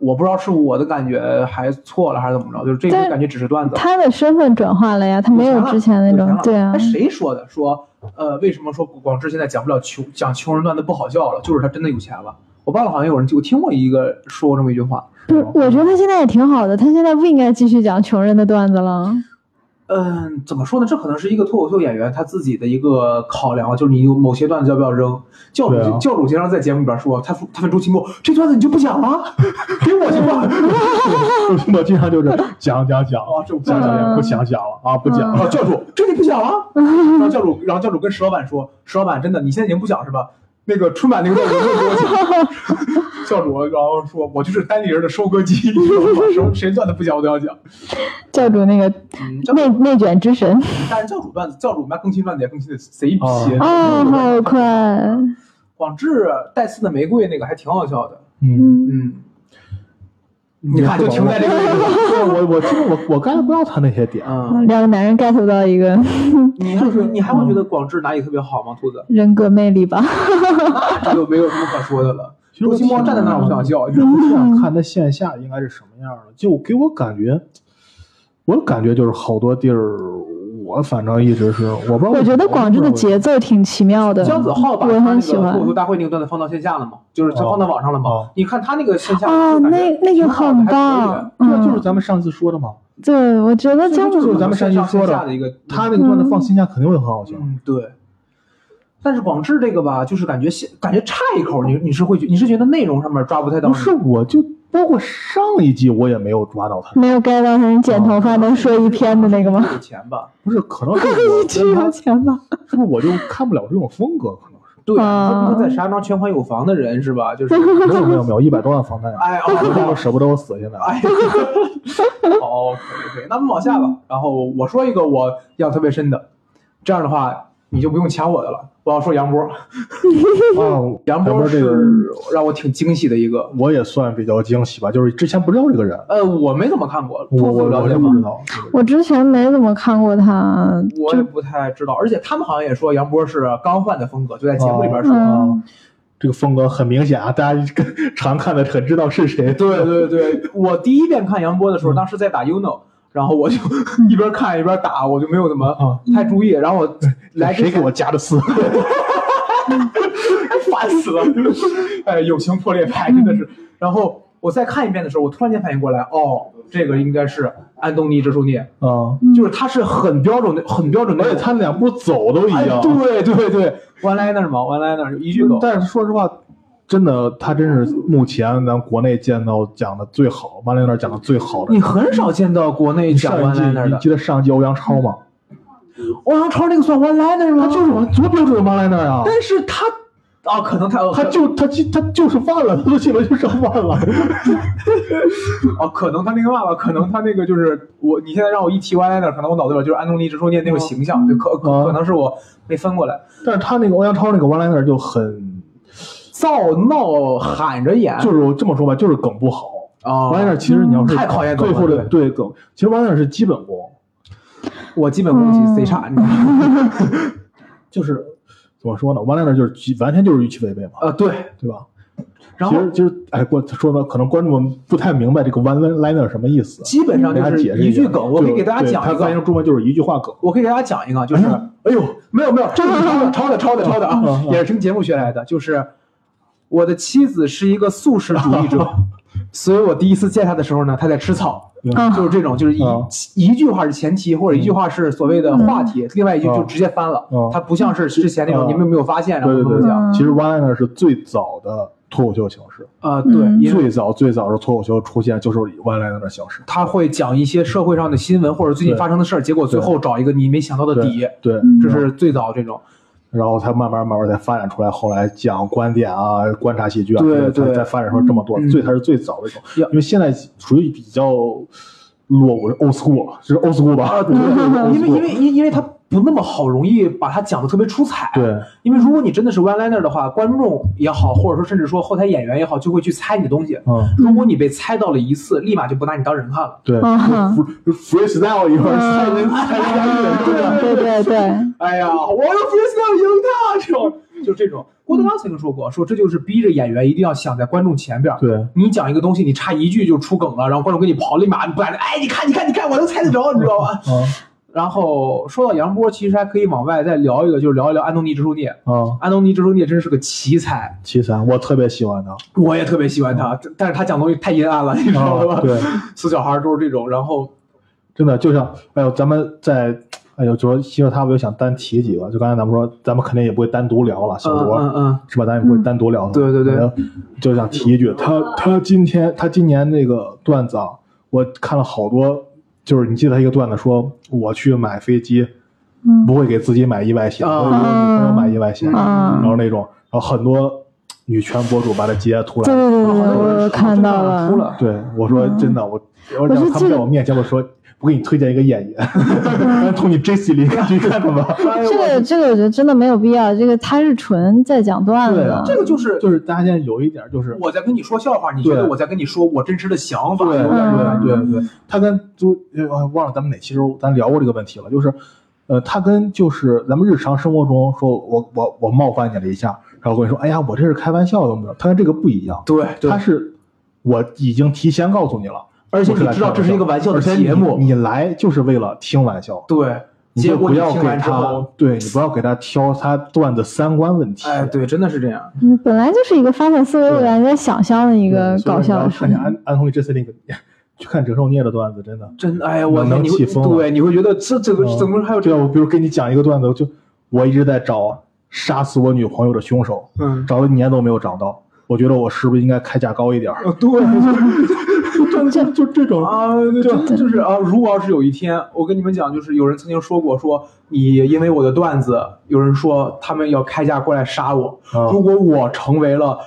我不知道是我的感觉还错了还是怎么着，就是这个感觉只是段子。他的身份转换了呀，他没有之前那种对啊哎，，谁说的？说呃，为什么说广智现在讲不了穷讲穷人段子不好笑了？就是他真的有钱了。我忘了，好像有人我听过一个说过这么一句话。不是，我觉得他现在也挺好的，他现在不应该继续讲穷人的段子了。嗯，怎么说呢？这可能是一个脱口秀演员他自己的一个考量，就是你有某些段子要不要扔。教主、啊教主经常在节目里边说，他他问周奇墨，这段子你就不讲了，给我去吧。我经常就是讲讲讲啊这我不讲讲讲嗯不想讲了啊不讲了、啊。教主，这你不讲了？然后教主，然后教主跟石老板说，石老板真的，你现在已经不讲是吧？那个春晚那个段子你给我讲。教主，然后说，我就是单立人的收割机，谁段子不讲我都要讲。教主那个内内卷之神 但是教主段子，教主妈更新段子也更新的贼皮。哦啊，好快，广智带刺的玫瑰那个还挺好笑的。嗯，嗯，嗯，你看就停在这个位置了。对我我其实我我 get 不到他那些点。嗯，两个男人 get 不到一个你还你你还会觉得广智哪里特别好吗？兔子，人格魅力吧。那就没有什么可说的了。其实我周奇墨站在那儿，我想笑。你知道我吗想看他线下应该是什么样的，就给我感觉，我的感觉就是好多地儿，我反正一直是我不知道。我觉得广智的节奏挺奇妙的，姜子浩把我他那个很喜欢脱口秀大会那个段子放到线下了嘛，就是他放到网上了嘛哦。你看他那个线下啊，就感觉那那个很棒，对啊，就是嗯，咱们上次说的嘛，对，我觉得姜子就是咱们上次说的线下的一个，他那个段子放线下肯定会很好笑。嗯对。但是广智这个吧，就是感觉线感觉差一口，你你是会觉你是觉得内容上面抓不太到？不是，我就包括上一季我也没有抓到他，没有 get 到他人剪头发能说一篇的那个吗？有钱吧？不是，可能是我只跟他有钱吧？是不是我就看不了这种风格，可能是。对，啊你说在石家庄全款有房的人是吧？就是，没有没有没有，一百多万房贷啊，哎我家都哦，舍不得我死现在。哎，哦，可以可以，那我们往下吧。然后我说一个我印象特别深的，这样的话你就不用抢我的了。我要说杨波，啊，杨波是波这个让我挺惊喜的一个。我也算比较惊喜吧，就是之前不知道这个人，呃，我没怎么看过，我我了解道。我之前没怎么看过他，我也不太知道，而且他们好像也说杨波是刚换的风格，就在节目里边说。嗯，这个风格很明显啊，大家常看的很知道是谁。对对对，我第一遍看杨波的时候，当时在打 UNO，然后我就一边看一边打，我就没有怎么啊太注意。然后我来谁给我加的丝？烦死了，哎，友情破裂派真的是。然后我再看一遍的时候，我突然间反应过来，哦，这个应该是安东尼·直树涅，啊，就是他是很标准的、很标准的而且他两步走都一哎样。对对对，one liner 嘛，one liner 一句走。但是说实话，真的，他真是目前咱国内见到讲的最好，完了那儿讲的最好的。你很少见到国内讲上 one 一季 liner 的你记，得上一季欧阳超吗？欧阳超那个算 one liner 吗？他就是我多标准的 one liner 啊！但是他啊，可能他他就他就他就是忘了，他都进了就剩忘了。哦，可能他那个嘛吧，可能他那个就是我，你现在让我一提 one liner，可能我脑子里边就是安东尼·直说念那个形象，就，可可啊可能是我没翻过来。但是他那个欧阳超那个 one liner 就很，造闹喊着演，就是我这么说吧，就是梗不好。啊 one liner 其实你要是太考验梗了最后的对对梗，其实 one liner 是基本功，我基本功其实贼差，你知道吗？就是怎么说呢？one liner 就是完全就是预期违背嘛，啊，对，对吧？然后其实其实哎，我说呢可能观众们不太明白这个 one liner 什么意思，基本上就是一句梗，我可以给大家讲一个，它翻译成中文就是一句话梗。我可以给大家讲一个，就是哎呦，没有没有，这个是抄的抄的抄的抄的啊也是听节目学来的，就是我的妻子是一个素食主义者，所以我第一次见他的时候呢，他在吃草，啊就是这种，就是一、啊一句话是前提，或者一句话是所谓的话题，另外一句就直接翻了。嗯他不像是之前那种、嗯你们有没有发现，然后对对对。其实 one liner 是最早的脱口秀形式，啊，对，最早最早的脱口秀出现就是以 one liner 的形式。他会讲一些社会上的新闻或者最近发生的事儿，结果最后找一个你没想到的底，对，嗯这是最早这种。然后才慢慢慢慢才发展出来，后来讲观点啊、观察戏剧啊，对对才才发展出这么多。嗯最才是最早的一种，呀因为现在属于比较落伍 old school 了，就是 old school 吧？啊，对对 对，因为因为因因为他不那么好容易把它讲的特别出彩。对，因为如果你真的是 one liner 的话，观众也好，或者说甚至说后台演员也好，就会去猜你的东西。嗯，如果你被猜到了一次，立马就不拿你当人看了。对 freestyle 一会儿猜人猜人家人，对吧？对对对，哎呀，我要 freestyle 赢他，这种就这种。郭德纲曾经说过，说这就是逼着演员一定要想在观众前边。对，你讲一个东西，你差一句就出梗了，然后观众给你刨，立马你不敢，哎，你看，你看，你看，我能猜得着，你知道吧？嗯然后说到杨波，其实还可以往外再聊一个，就是聊一聊安东尼·直树涅。嗯，安东尼·直树涅真是个奇才，奇才我特别喜欢他，我也特别喜欢他，但是他讲东西太阴暗了，你知道吧？啊对，死小孩都是这种，然后 真的就像，哎呦，咱们在，哎呦，就说其实他我就想单提几个，就刚才咱们说，咱们肯定也不会单独聊了，小嗯罗、嗯嗯，是吧？咱也不会单独聊他。对对对就想提一句，他他今天他今年那个段子啊，我看了好多，就是你记得他一个段子说，我去买飞机，嗯不会给自己买意外险，啊我会给我女朋友买意外险，嗯然后那种，然后很多女权博主把他截图对来，对对对，我看到出了。了。对我说真的，我我我是记得让他们在我面前我说。我给你推荐一个演员，从你 J C 里去看看吧。这个这个我觉得真的没有必要，这个他是纯在讲段子对啊，这个就是就是大家现在有一点就是我在跟你说笑话，你觉得对我在跟你说我真实的想法，对有点这种感觉对对对，他跟就呃忘了咱们哪期时候咱聊过这个问题了，就是呃，他跟就是咱们日常生活中说我我我冒犯你了一下，然后我跟你说，哎呀，我这是开玩笑的，没有，他跟这个不一样，对对。他是我已经提前告诉你了，而且你知道这是一个玩笑的节目你你来就是为了听玩笑，对，你就结果不要给你听完之他后，，对你不要给他挑他段子三观问题，哎，对，真的是这样。嗯，本来就是一个发散思维，我感觉在想象的一个搞笑的事情。安安东尼这次那个，去看折寿孽的段子，真的。真哎呀，我能你会气疯对，你会觉得这这个嗯怎么还有这对啊，种我比如给你讲一个段子，就我一直在找杀死我女朋友的凶手，嗯找了一年都没有找到。我觉得我是不是应该开价高一点对 就就就这种啊，对就是啊，如果要是有一天，我跟你们讲，就是有人曾经说过，说你因为我的段子，有人说他们要开价过来杀我，啊如果我成为了。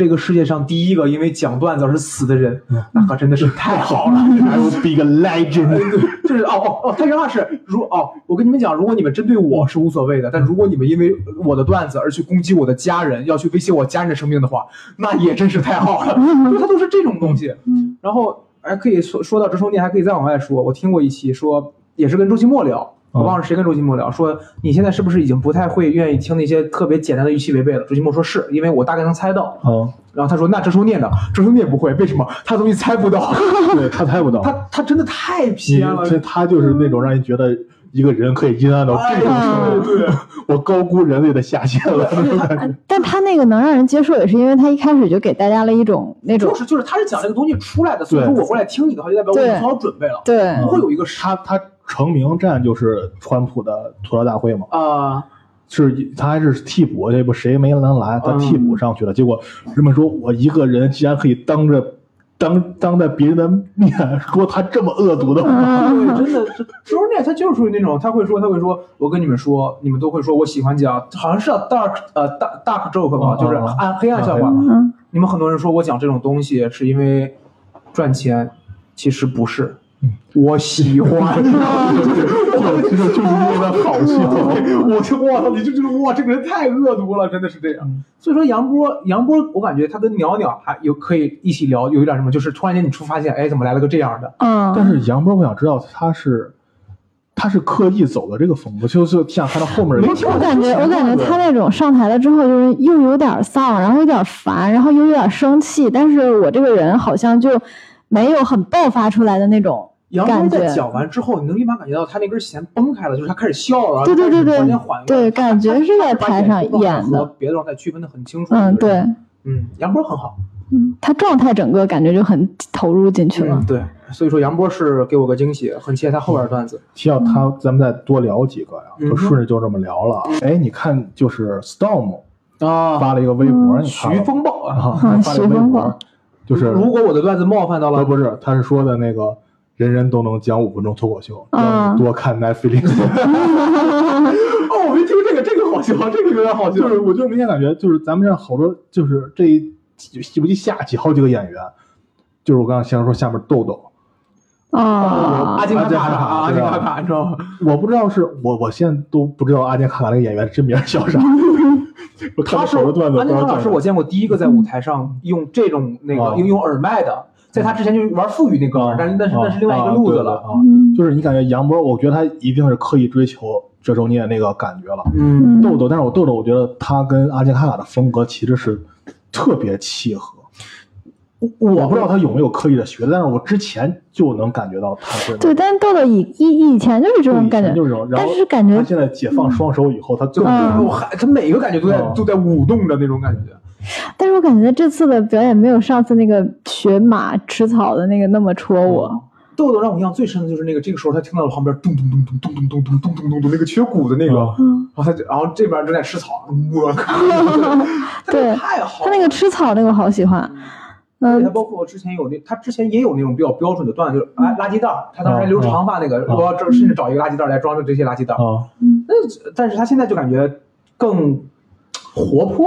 这个世界上第一个因为讲段子而死的人，嗯那可真的是太好了。I will be a legend。就是哦哦哦，他原话是如哦，我跟你们讲，如果你们针对我是无所谓的，但如果你们因为我的段子而去攻击我的家人，要去威胁我家人的生命的话，那也真是太好了。就 他都是这种东西。嗯然后还可以说说到折寿念，还可以再往外说。我听过一期说，也是跟周奇墨聊，我忘了谁跟周奇墨聊，说你现在是不是已经不太会愿意听那些特别简单的预期违背了？周奇墨说是因为我大概能猜到。嗯，然后他说那折寿念呢？折寿念不会，为什么？他东西猜不到，对他猜不到，他他真的太你偏了。这他就是那种让人觉得一个人可以阴暗到这种程度，我高估人类的下限了。但他那个能让人接受，也是因为他一开始就给大家了一种那种就是就是他是讲这个东西出来的，所以说我过来听你的话，就代表我已经做好准备了，对不会有一个杀他他成名战就是川普的吐槽大会嘛，啊。是他还是替补，这不谁没能来，他替补上去了。结果人们说我一个人竟然可以当着当当在别人的面说他这么恶毒的话，真的，这周念他就是属于那种，他会说，他会说，我跟你们说，你们都会说我喜欢讲，好像是叫 dark 呃 dark dark joke 吧，嗯就是暗黑暗笑话。嗯。你们很多人说我讲这种东西是因为赚钱，其实不是，我喜欢。就 就就是为了好笑。我就哇操，你就觉得哇，这个人太恶毒了，真的是这样。所以说杨波，杨波，我感觉他跟鸟鸟还有可以一起聊，有一点什么，就是突然间你出发现，哎，怎么来了个这样的？嗯，但是杨波，我想知道他是他是刻意走的这个风格，就是想看到后面的没听我感觉，我感觉他那种上台了之后，就是又有点丧，然后有点烦，然后又有点生气，但是我这个人好像就没有很爆发出来的那种杨波。在讲完之后，你能立马感觉到他那根弦崩开了，就是他开始笑了，对对对对对感觉是在台上演的和别的状态区分的很清楚。嗯，对，嗯，杨波很好，嗯，他状态整个感觉就很投入进去了嗯，。对，所以说杨波是给我个惊喜，很期待他后边的段子。提到他，咱们再多聊几个呀，嗯就顺着就这么聊了。哎，你看，就是 Storm 啊发了一个微博，你看徐风暴啊！啊，发了一个微博，就是如果我的段子冒犯到了，呃不是，他是说的那个人人都能讲五分钟脱口秀，嗯让你多看 Netflix。哦，我没听这个，这个好笑，这个有点好笑。就是我就明显感觉，就是咱们这好多，就是这一记不记下几好几个演员，就是我刚刚先说下面豆豆，啊阿金卡卡啊，阿阿金卡卡你知道吗？我不知道是我我现在都不知道阿金卡卡那个演员真名叫啥，我看他是阿金卡卡是我见过第一个在舞台上用这种那个用耳麦的，在他之前就玩富裕那哥们儿，但是那是啊那是另外一个路子了。啊就是你感觉杨波，我觉得他一定是刻意追求这周年那个感觉了。嗯，豆豆，但是我豆豆，我觉得他跟阿杰卡卡的风格其实是特别契合。我不知道他有没有刻意的学，但是我之前就能感觉到他是对，但是豆豆以以以前就是这种感觉，就是这种，但是感觉他现在解放双手以后，他更嗯我还他每个感觉都在嗯都在舞动的那种感觉。但是我感觉这次的表演没有上次那个学马吃草的那个那么戳我。豆豆让我印象最深的就是那个，这个时候他听到了旁边咚咚咚咚咚咚咚咚咚咚咚咚那个缺鼓的那个，嗯嗯，然后他就然后这边正在吃草，我靠，对太好了。他那个吃草那个我好喜欢。嗯包括之前有那，他之前也有那种比较标准的段子，就是垃垃圾袋，他当时还留长发那个，我要这甚至找一个垃圾袋来装着这些垃圾袋儿。啊，那但是他现在就感觉更活泼、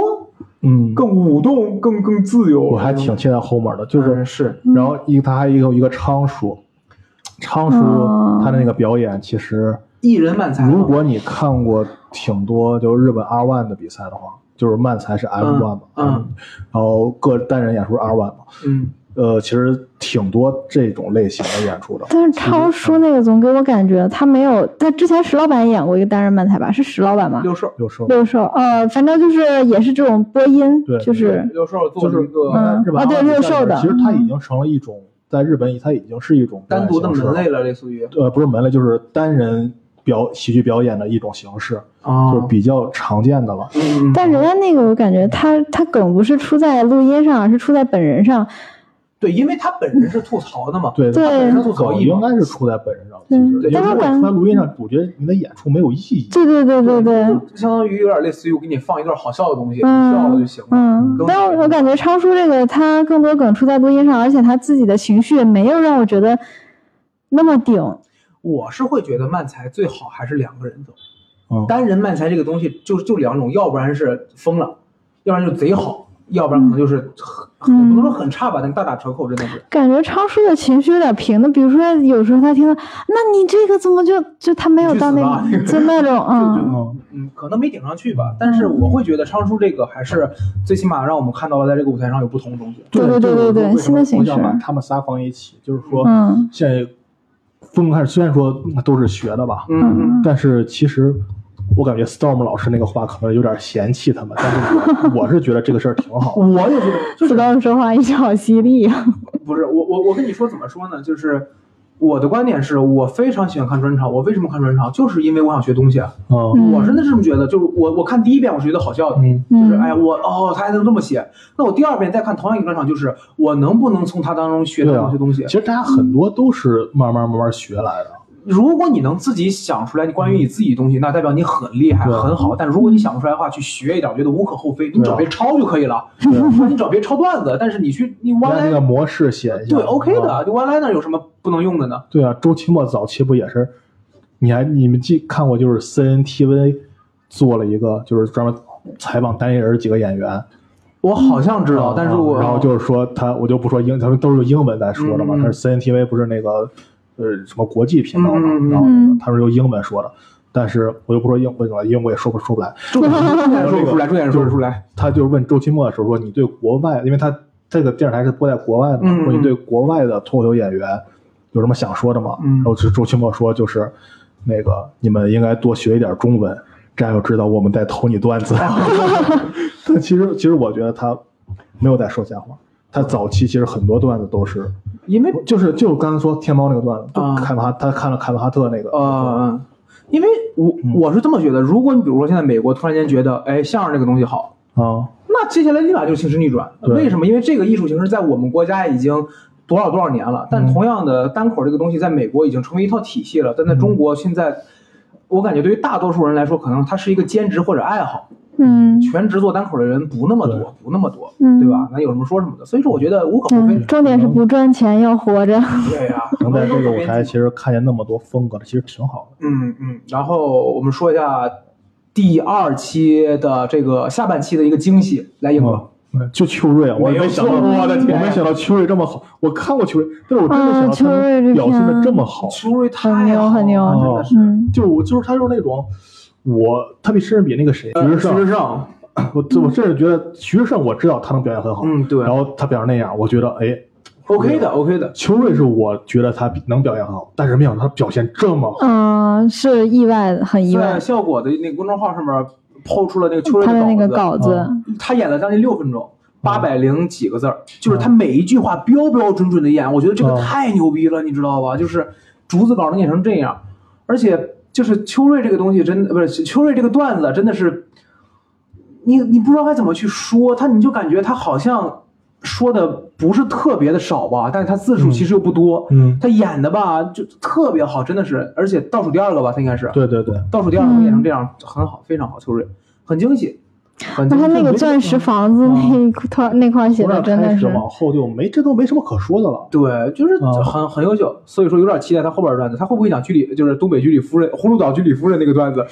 嗯，更舞动、更更自由。我还挺期待后面的，就是嗯是然后一他还有一个昌叔，昌叔哦他的那个表演其实。艺人漫才。如果你看过挺多就日本 R One 的比赛的话，就是漫才是 M One 嘛，嗯然后各单人演出是 R One 嘛，嗯，呃，其实挺多这种类型的演出的。但是超叔那个总给我感觉他没有，他之前石老板演过一个单人漫才吧？是石老板吗？六兽，六兽六兽，呃，反正就是也是这种播音对，就是六兽做就是一个嗯日本啊对六兽的其实他已经成了一种在日本，它已经是一种单独的门类了，类似于呃，不是门类，就是单人表喜剧表演的一种形式，啊就是比较常见的了。嗯，但人家那个我感觉他他梗不是出在录音上，而是出在本人上。对，因为他本人是吐槽的嘛，对，对它本身吐槽艺应该是出在本人上，其实，如果出在录音上，我觉得你的演出没有意义。对对对对对，就相当于有点类似于我给你放一段好笑的东西，你嗯笑了就行了。嗯但我我感觉昌叔这个他更多梗出在录音上，而且他自己的情绪也没有让我觉得那么顶。我是会觉得漫才最好还是两个人走，嗯，单人漫才这个东西就就两种，要不然是疯了，要不然就贼好，要不然可能就是很很嗯不能说很差吧，但大打折扣真的是。感觉昌叔的情绪有点平的，比如说有时候他听到，那你这个怎么就就他没有到那个就那种嗯。嗯。嗯，可能没顶上去吧，但是我会觉得昌叔这个还是最起码让我们看到了在这个舞台上有不同的东西。对对对对对新的形式我想把他们仨放一起，就是说，嗯。现在分开，虽然说都是学的吧，嗯嗯。但是其实我感觉 Storm 老师那个话可能有点嫌弃他们，但是我 我是觉得这个事儿挺好。我也觉得，就是知道说话一直好犀利啊。不是我我我跟你说怎么说呢？就是我的观点是我非常喜欢看专场，我为什么看专场？就是因为我想学东西啊。嗯嗯我真的是这么觉得，就是我我看第一遍我是觉得好笑的，嗯就是嗯哎呀我哦他还能这么写，那我第二遍再看同样一个专场，就是我能不能从他当中学到对啊某些东西其？实大家很多都是慢慢慢慢学来的。如果你能自己想出来你关于你自己的东西，那代表你很厉害很好。但如果你想不出来的话，去学一点，我觉得无可厚非，你找别人抄就可以了。你找别人抄段子，但是你去你按那个模式写一下，对 OK 啊的，就 one liner 有什么不能用的呢？对啊，周奇墨早期不也是？你还你们记看过就是 CNTV 做了一个就是专门采访单立人几个演员，我好像知道，啊但是我然后就是说他我就不说英，他们都是用英文在说的嘛。嗯嗯他是 CNTV 不是那个呃什么国际频道嘛，嗯嗯嗯然后嗯他是用英文说的，但是我就不说英文了，因为我也说不 说不来。重点说不出来，重点说不出来。他就问周奇墨的时候说：“你对国外，因为他这个电视台是播在国外的嘛，说你对国外的脱口秀演员有什么想说的吗？”嗯然后就周奇墨说：“就是那个你们应该多学一点中文，这样就知道我们在投你段子。”但其实其实我觉得他没有在说瞎话，他早期其实很多段子都是，因为就是就刚才说天猫那个段子，凯文哈他看了凯文哈特那个，呃，嗯因为我我是这么觉得，如果你比如说现在美国突然间觉得，哎，相声这个东西好，啊，那接下来立马就形势逆转。为什么？因为这个艺术形式在我们国家已经多少多少年了，但嗯同样的单口这个东西在美国已经成为一套体系了，但在中国现在，我感觉对于大多数人来说，可能它是一个兼职或者爱好，嗯全职做单口的人不那么多，不那么多，嗯对吧？那有什么说什么的。所以说，我觉得无可厚非嗯，。重点是不赚钱，要活着。对呀、能在这个舞台其实看见那么多风格的，其实挺好的。嗯嗯，然后我们说一下第二期的这个下半期的一个惊喜，来英哥。嗯就秋瑞啊，我没有没想到，我的天我没想到秋瑞这么好。我看过秋瑞，但是我真的想秋瑞表现的这么好。秋瑞太很牛很牛了，真的是。嗯就是我就是他就是那种，我他比甚至比那个谁徐志胜徐志，胜，我我甚至觉得徐志胜我知道他能表现很好，嗯，对然后他表现那样，我觉得哎，，OK 的，OK 的。邱瑞是我觉得他能表现很好，但是没想到他表现这么好。嗯，是意外，很意在外。效果的那个公众号上面抛出了那个邱瑞他的那个稿稿子，嗯他演了将近六分钟，八百零几个字儿，就是他每一句话标标准准的演，我觉得这个嗯太牛逼了，你知道吧？就是竹子稿能演成这样，而且就是秋瑞这个东西真的不是秋瑞这个段子真的是，你你不知道该怎么去说他，你就感觉他好像说的不是特别的少吧，但是他字数其实又不多，嗯，他演的吧就特别好，真的是，而且倒数第二个吧，他应该是对对对，倒数第二个演成这样，很好，非常好，秋瑞很惊喜，那他那个钻石房子那一块那块写的真的是，往后就没这都没什么可说的了。对，就是啊很很优秀，所以说有点期待他后边的段子，他会不会讲居里，就是东北居里夫人、葫芦岛居里夫人那个段子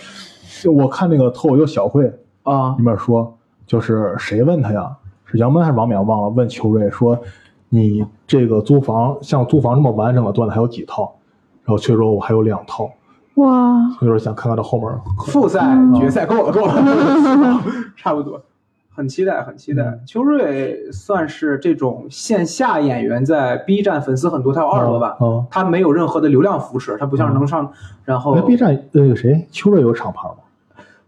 就我看那个脱口秀小会啊里？面说，就是谁问他呀？是杨门还是王冕忘了？问邱瑞说：“你这个租房像租房这么完整的段子还有几套？”然后邱瑞说：“我还有两套。哇，”我有点想看看他后面。复赛、嗯。决赛够了，够了，差不多。很期待，很期待。嗯。邱瑞算是这种线下演员，在 B 站粉丝很多，他有二十多万，嗯，他没有任何的流量扶持，他不像是能上，然后那 B 站那个谁，邱瑞有厂牌吗？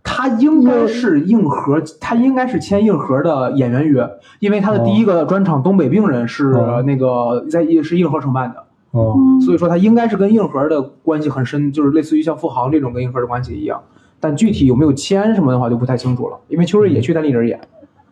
他应该是硬核，他应该是签硬核的演员约，因为他的第一个专场《东北病人》是哦。那个在是硬核承办的，哦，嗯所以说他应该是跟硬核的关系很深，就是类似于像富航这种跟硬核的关系一样。但具体有没有签什么的话就不太清楚了，因为秋瑞也去单立人演，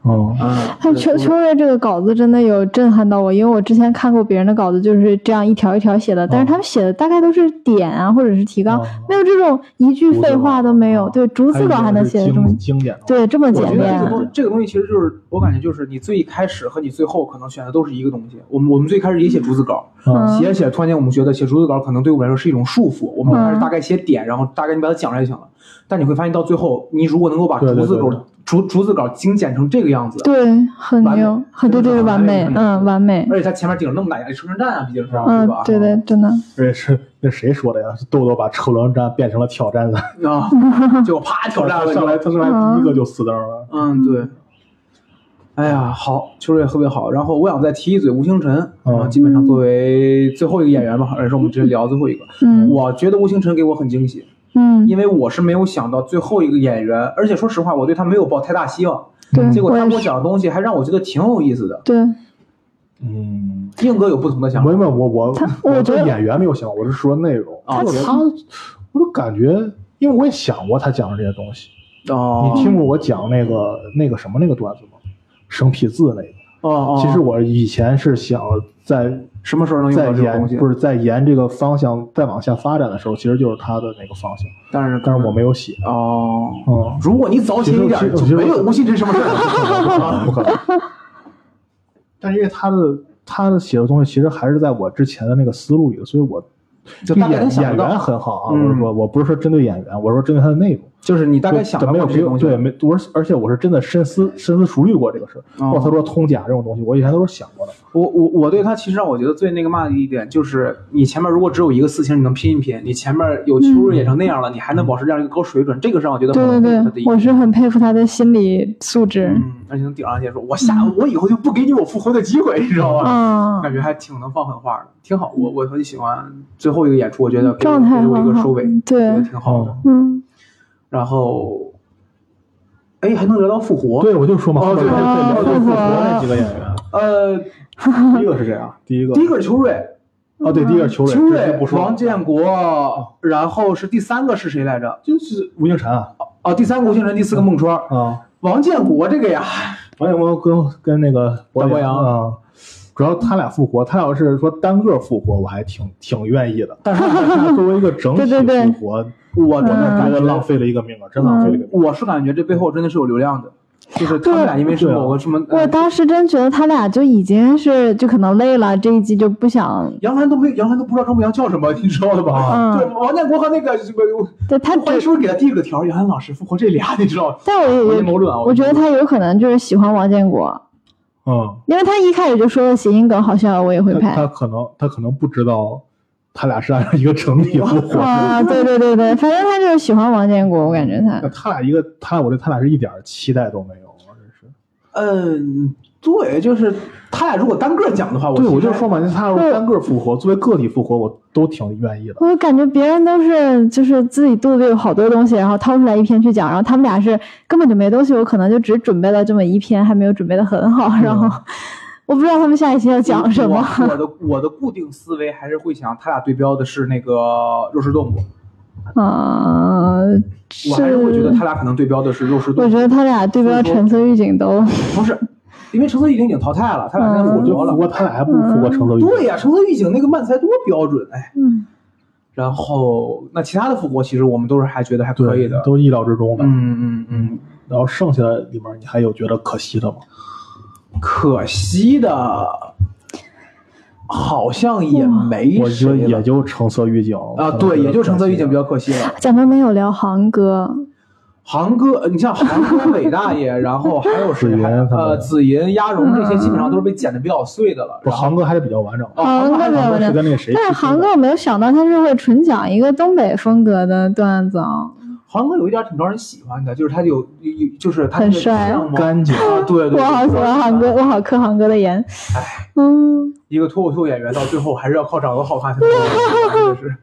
哦，嗯，他秋秋瑞这个稿子真的有震撼到我，因为我之前看过别人的稿子，就是这样一条一条写的，但是他们写的大概都是点啊，或者是提纲哦，没有这种一句废话都没有。对，逐字稿还能写的这么经经典。对这么我觉得这简练个。东这个东西其实就是我感觉就是你最开始和你最后可能选的都是一个东西。我们我们最开始也写逐字稿，嗯写着写着，突然间我们觉得写逐字稿可能对我们来说是一种束缚，我们嗯开始大概写点，然后大概你把它讲出来就行了。但你会发现到最后，你如果能够把对对逐字稿对对逐逐字稿精简成这个样子，对，很牛，很对对对，完美，嗯，完美，而且他前面顶了那么大压力，车轮战啊，毕竟是嗯对吧？，对对，真的，而且是那谁说的呀？是豆豆把车轮战变成了挑战赛，啊，结果啪挑战了，上来他上来第一个就死灯了。嗯，对。哎呀，好，秋瑞特别好。然后我想再提一嘴吴星辰，嗯啊，基本上作为最后一个演员吧，也是我们直接聊最后一个。嗯我觉得吴星辰给我很惊喜，嗯，因为我是没有想到最后一个演员，而且说实话，我对他没有抱太大希望。对，结果他给我讲的东西还让我觉得挺有意思的。对，嗯，硬哥有不同的想法没没，我我我我觉得对演员没有想法，我是说内容。啊他我都感觉，因为我也想过他讲的这些东西。哦你听过我讲那个那个什么那个段子吗？生僻字那个。哦哦，其实我以前是想在什么时候能用到这个东西？不是在沿这个方向再往下发展的时候，其实就是他的那个方向，但是但是我没有写。哦。嗯，如果你早写一点，没有吴星辰什么事。不可能。但是因为他的他的写的东西其实还是在我之前的那个思路里的，所以我就演演员很好啊。嗯我是说，我不是说针对演员，我是说针对他的内容。就是你大概想到没有过这些东西，对没我是而且我是真的深思深思熟虑过这个事儿。括他说通假这种东西，我以前都是想过的。我我我对他其实让我觉得最那个嘛的一点就是，你前面如果只有一个四星，你能拼一拼；你前面有秋瑞演成那样了，你还能保持这样一个高水准，这个是让我觉得很佩服他的对对，一点。我是很佩服他的心理素质。嗯，而且能顶上去说，我下我以后就不给你我复活的机会，你知道吗？嗯，感觉还挺能放狠话的，挺好。我我很喜欢最后一个演出，我觉得给我状态给我一个收尾，对觉得挺好的。嗯，然后，哎，还能聊到复活。对，我就说嘛，哦对后面哦聊到复活那几个演员，呃，第一个是谁啊，第一个第一个是邱瑞，哦，对，第一个是邱瑞就不、说王建国，然后是第三个是谁来着？就是吴京辰啊哦，第三个吴星辰，第四个孟川。啊，王建国这个呀，王建国跟跟那个张博洋啊，主要他俩复活，他要是说单个复活，我还挺挺愿意的。但是作为一个整体复活，我我真嗯觉得浪费了一个名额，真浪费了一个名额。我是感觉这背后真的是有流量的，就是他们俩因为是某个什么，我呃当时真觉得他俩就已经是就可能累了，这一季就不想。杨澜都没杨澜都不知道张博洋叫什么，你知道的吧？嗯对王建国和那个什么，对他只怀疑是不是给他递了个条？杨澜老师复活这俩，你知道？但我我也阴谋论啊！我觉得他有可能就是喜欢王建国，嗯，因为他一开始就说了谐音梗，好笑我也会他他。可能他可能不知道，他俩是按照一个整体复活。啊，对对对对，反正他就是喜欢王建国，我感觉他那。他俩一个，他俩我对他俩是一点期待都没有，真是。嗯，对，就是他俩如果单个讲的话，我对，我就说嘛，他要是单个复活，作为个体复活，我都挺愿意的。我感觉别人都是就是自己肚子里有好多东西，然后掏出来一篇去讲，然后他们俩是根本就没东西，我可能就只准备了这么一篇，还没有准备的很好，然后我不知道他们下一期要讲什么。我我的我的固定思维还是会想，他俩对标的是那个肉食动物，啊、我还是会觉得，他俩可能对标的是肉食动物。我觉得他俩对标橙色预警都，不是，因为橙色预警已经淘汰了，他俩现在嗯复活了我就复。活，他俩还不如复活橙色预警。对呀、橙色预警那个漫才多标准哎。嗯，然后那其他的复活，其实我们都是还觉得还可以的。都意料之中的。嗯嗯嗯，然后剩下的里面，你还有觉得可惜的吗？可惜的，好像也没我觉得也就橙色预警啊，对，也就橙色预警比较。较可惜了。咱们没有聊航哥，航哥，呃你像航哥、伟大爷，然后还有谁？呃，紫银、鸭绒这些基本上都是被剪的比较碎的了。不，航哥还是比较完整。航哥还航哥航哥是比较跟那个谁？但是航哥我没有想到他是会纯讲一个东北风格的段子啊，航哥有一点挺招人喜欢的，就是他有有有，就是他很帅。干净。啊，对对，我好喜欢航哥，我好磕航哥的颜。嗯，一个脱口秀演员到最后还是要靠长得 好看才能有真的是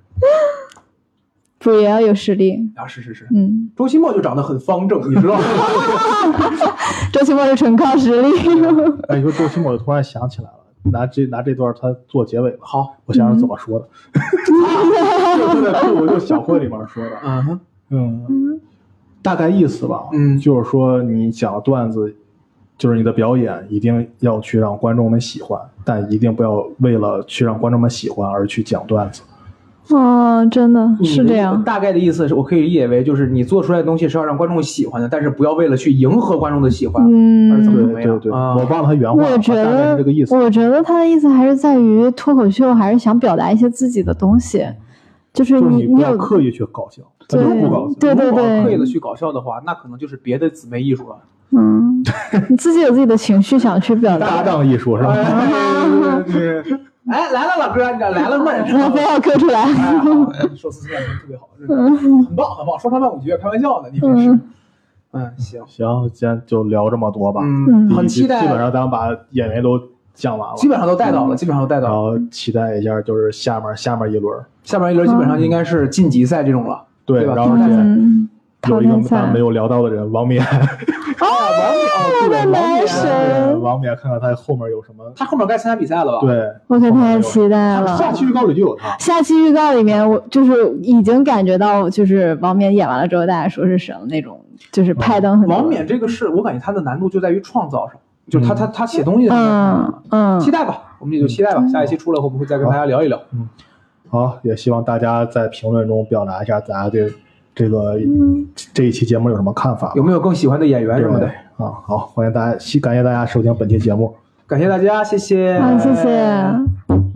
不也要有实力。啊，是是是。嗯，周奇墨就长得很方正，你知道吗？周奇墨是纯靠实力。哎，你说周奇墨，我突然想起来了，拿这拿这段他做结尾吧。好，我想想怎么说的，就在脱口秀小会里面说的。嗯，嗯大概意思吧。嗯就是说你讲段子，就是你的表演一定要去让观众们喜欢，但一定不要为了去让观众们喜欢而去讲段子。哦，真的是这样。大概的意思是我可以理解为，就是你做出来的东西是要让观众喜欢的，但是不要为了去迎合观众的喜欢，而怎么嗯，怎么样对对对，啊我忘了他原话了，我觉大概得是这个意思。我觉得他的意思还是在于脱口秀还是想表达一些自己的东西，就是就是你不要你你有刻意去搞笑，对。对对对刻意的去搞笑的话，那可能就是别的姊妹艺术了。嗯，你 自己有自己的情绪想去表达搭，档艺术是吧？哎，来了，老哥，你来了妹儿，然后非要磕出来。哎，好，说四四两特别好，真的很棒很棒，说唱万五绝，开玩笑呢，你真是嗯。嗯，行，行，今天就聊这么多吧。嗯，嗯很期待，基本上咱们把演员都讲完了，基本上都带到了，基本上都带到了。然后期待一下就是下面下面一轮。下面一轮基本上应该是晋级赛这种了，对，吧？然后而且嗯，有一个没有聊到的人，王冕。啊，王冕，哦，对，王男冕，神王冕，看看他后面有什么。他后面该参加比赛了吧？，对，我可太期待了。下期预告里就有他。下期预告里面，我就是已经感觉到，就是王冕演完了之后，大家说是神那种，就是拍灯很。王冕这个是我感觉他的难度就在于创造上，就是他他他写东西的嗯嗯期待吧，我们也就期待吧，下一期出来会不会再跟大家聊一聊？嗯好，也希望大家在评论中表达一下大家对这个嗯这一期节目有什么看法。有没有更喜欢的演员什么的对？啊，好，欢迎大家，感谢大家收听本期节目。感谢大家，谢谢，啊，谢谢。